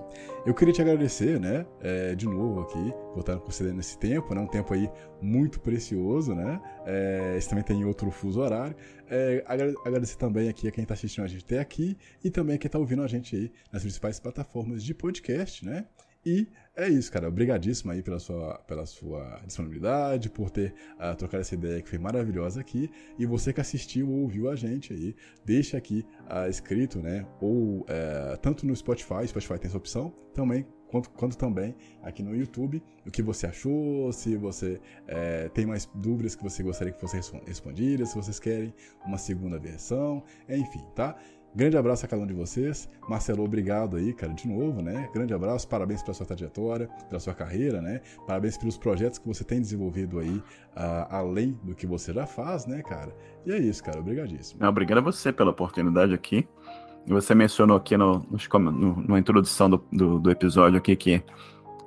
Eu queria te agradecer, né? É, de novo aqui, por estar concedendo esse tempo, né? Um tempo aí muito precioso, né? É, esse também tem outro fuso horário. É, agradecer também aqui a quem está assistindo a gente até aqui e também a quem está ouvindo a gente aí nas principais plataformas de podcast, né? E é isso, cara. Obrigadíssimo aí pela sua, pela sua disponibilidade, por ter uh, trocado essa ideia que foi maravilhosa aqui. E você que assistiu ou ouviu a gente aí, deixa aqui uh, escrito, né? Ou uh, tanto no Spotify, Spotify tem essa opção, também Quanto, quanto, também aqui no YouTube, o que você achou, se você é, tem mais dúvidas que você gostaria que fossem respondidas, se vocês querem uma segunda versão, enfim, tá? Grande abraço a cada um de vocês. Marcelo, obrigado aí, cara, de novo, né? Grande abraço, parabéns pela sua trajetória, pela sua carreira, né? Parabéns pelos projetos que você tem desenvolvido aí, uh, além do que você já faz, né, cara? E é isso, cara, obrigadíssimo. Obrigado a você pela oportunidade aqui. Você mencionou aqui no, no, na introdução do, do, do episódio aqui que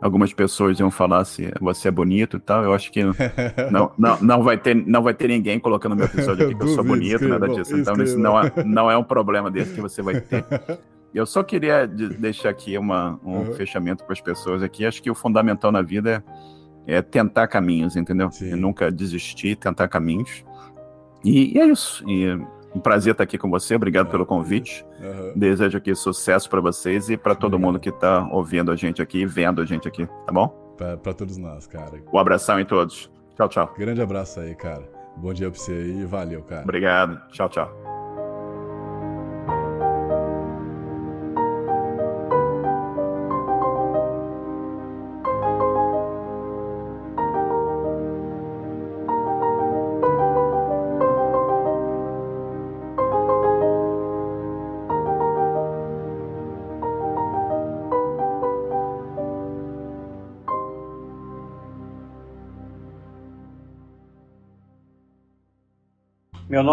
algumas pessoas iam falar se você é bonito e tal. Eu acho que não, não, não, vai, ter, não vai ter ninguém colocando no meu episódio aqui que eu sou bonito, nada disso. Então, isso não é, não é um problema desse que você vai ter. Eu só queria deixar aqui uma, um uhum. fechamento para as pessoas aqui. Acho que o fundamental na vida é, é tentar caminhos, entendeu? E nunca desistir, tentar caminhos. E, e é isso. E um prazer estar aqui com você. Obrigado pelo convite. Uhum. Desejo aqui sucesso para vocês e para todo mundo que está ouvindo a gente aqui e vendo a gente aqui, tá bom? Para todos nós, cara. Um abração em todos. Tchau, tchau. Grande abraço aí, cara. Bom dia para você aí e valeu, cara. Obrigado. Tchau, tchau.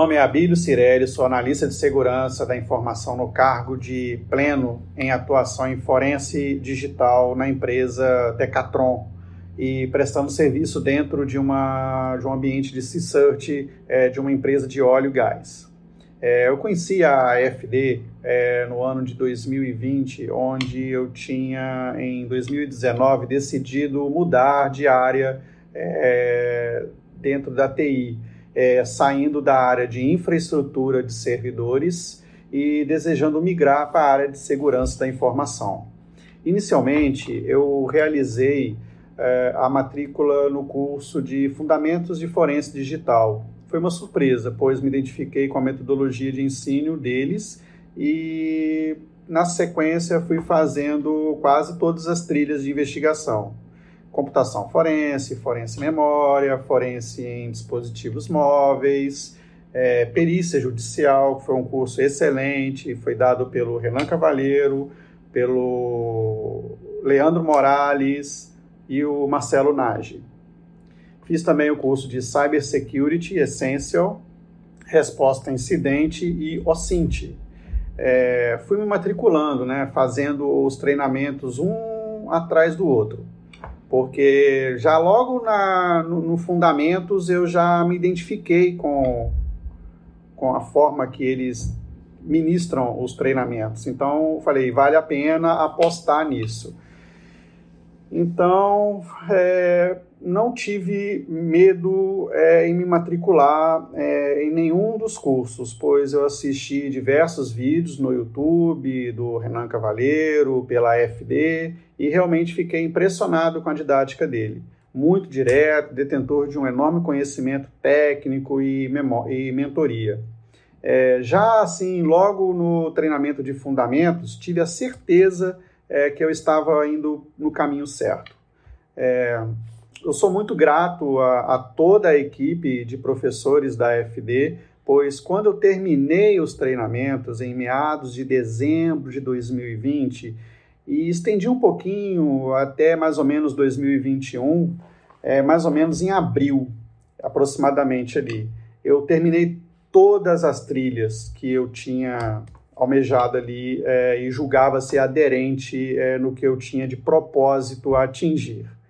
Nome é Abílio Cirelli, sou analista de segurança da informação no cargo de pleno em atuação em forense digital na empresa Decatron e prestando serviço dentro de, uma, de um ambiente de C-Search é, de uma empresa de óleo e gás. É, eu conheci a AFD é, no ano de 2020, onde eu tinha, em 2019, decidido mudar de área é, dentro da TI é, saindo da área de infraestrutura de servidores e desejando migrar para a área de segurança da informação. Inicialmente, eu realizei é, a matrícula no curso de Fundamentos de Forense Digital. Foi uma surpresa, pois me identifiquei com a metodologia de ensino deles e, na sequência, fui fazendo quase todas as trilhas de investigação computação forense, forense memória, forense em dispositivos móveis, é, perícia judicial, que foi um curso excelente, foi dado pelo Renan Cavalheiro, pelo Leandro Morales e o Marcelo Nage. Fiz também o curso de Cybersecurity Essential, Resposta a Incidente e OSINT. É, fui me matriculando, né, fazendo os treinamentos um atrás do outro porque já logo na, no, no, Fundamentos eu já me identifiquei com, com a forma que eles ministram os treinamentos. Então, falei, vale a pena apostar nisso. Então, é, não tive medo é, em me matricular é, em nenhum dos cursos, pois eu assisti diversos vídeos no YouTube do Renan Cavaleiro, pela FD, e realmente fiquei impressionado com a didática dele. Muito direto, detentor de um enorme conhecimento técnico e, e mentoria. É, já assim, logo no treinamento de fundamentos, tive a certeza é, que eu estava indo no caminho certo. Eu sou muito grato a, a, toda a equipe de professores da FD, pois quando eu terminei os treinamentos em meados de dezembro de 2020 e estendi um pouquinho até mais ou menos 2021, é, mais ou menos em abril, aproximadamente ali, eu terminei todas as trilhas que eu tinha almejado ali é, e julgava ser aderente é, no que eu tinha de propósito a atingir.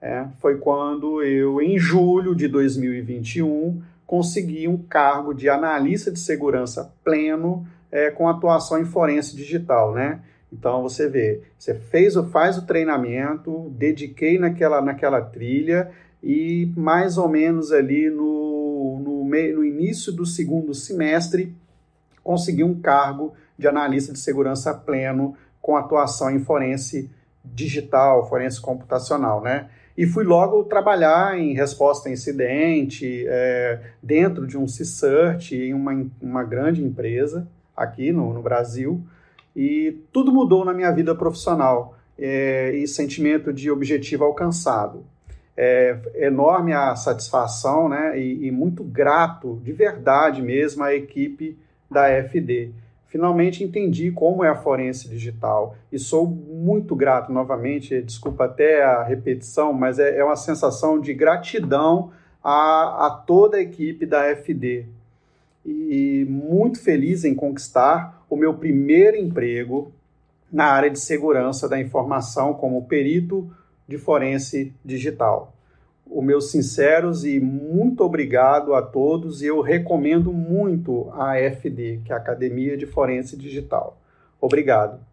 É, foi quando eu, em julho de 2021, consegui um cargo de analista de segurança pleno é, com atuação em forense digital, né? Então você vê, você fez o faz o treinamento, dediquei naquela naquela trilha e mais ou menos ali no, no, meio, no início do segundo semestre consegui um cargo de analista de segurança pleno com atuação em forense digital, forense computacional, né? E fui logo trabalhar em resposta a incidente, é, dentro de um CSERT, em uma, uma grande empresa aqui no, no Brasil. E tudo mudou na minha vida profissional é, e sentimento de objetivo alcançado. É enorme a satisfação né, e, e muito grato, de verdade mesmo, à equipe da FD finalmente entendi como é a forense digital e sou muito grato novamente, desculpa até a repetição, mas é, é uma sensação de gratidão a, a, toda a equipe da FD e muito feliz em conquistar o meu primeiro emprego na área de segurança da informação como perito de forense digital os meus sinceros e muito obrigado a todos eu recomendo muito a AFD, que é a Academia de Forense Digital. Obrigado.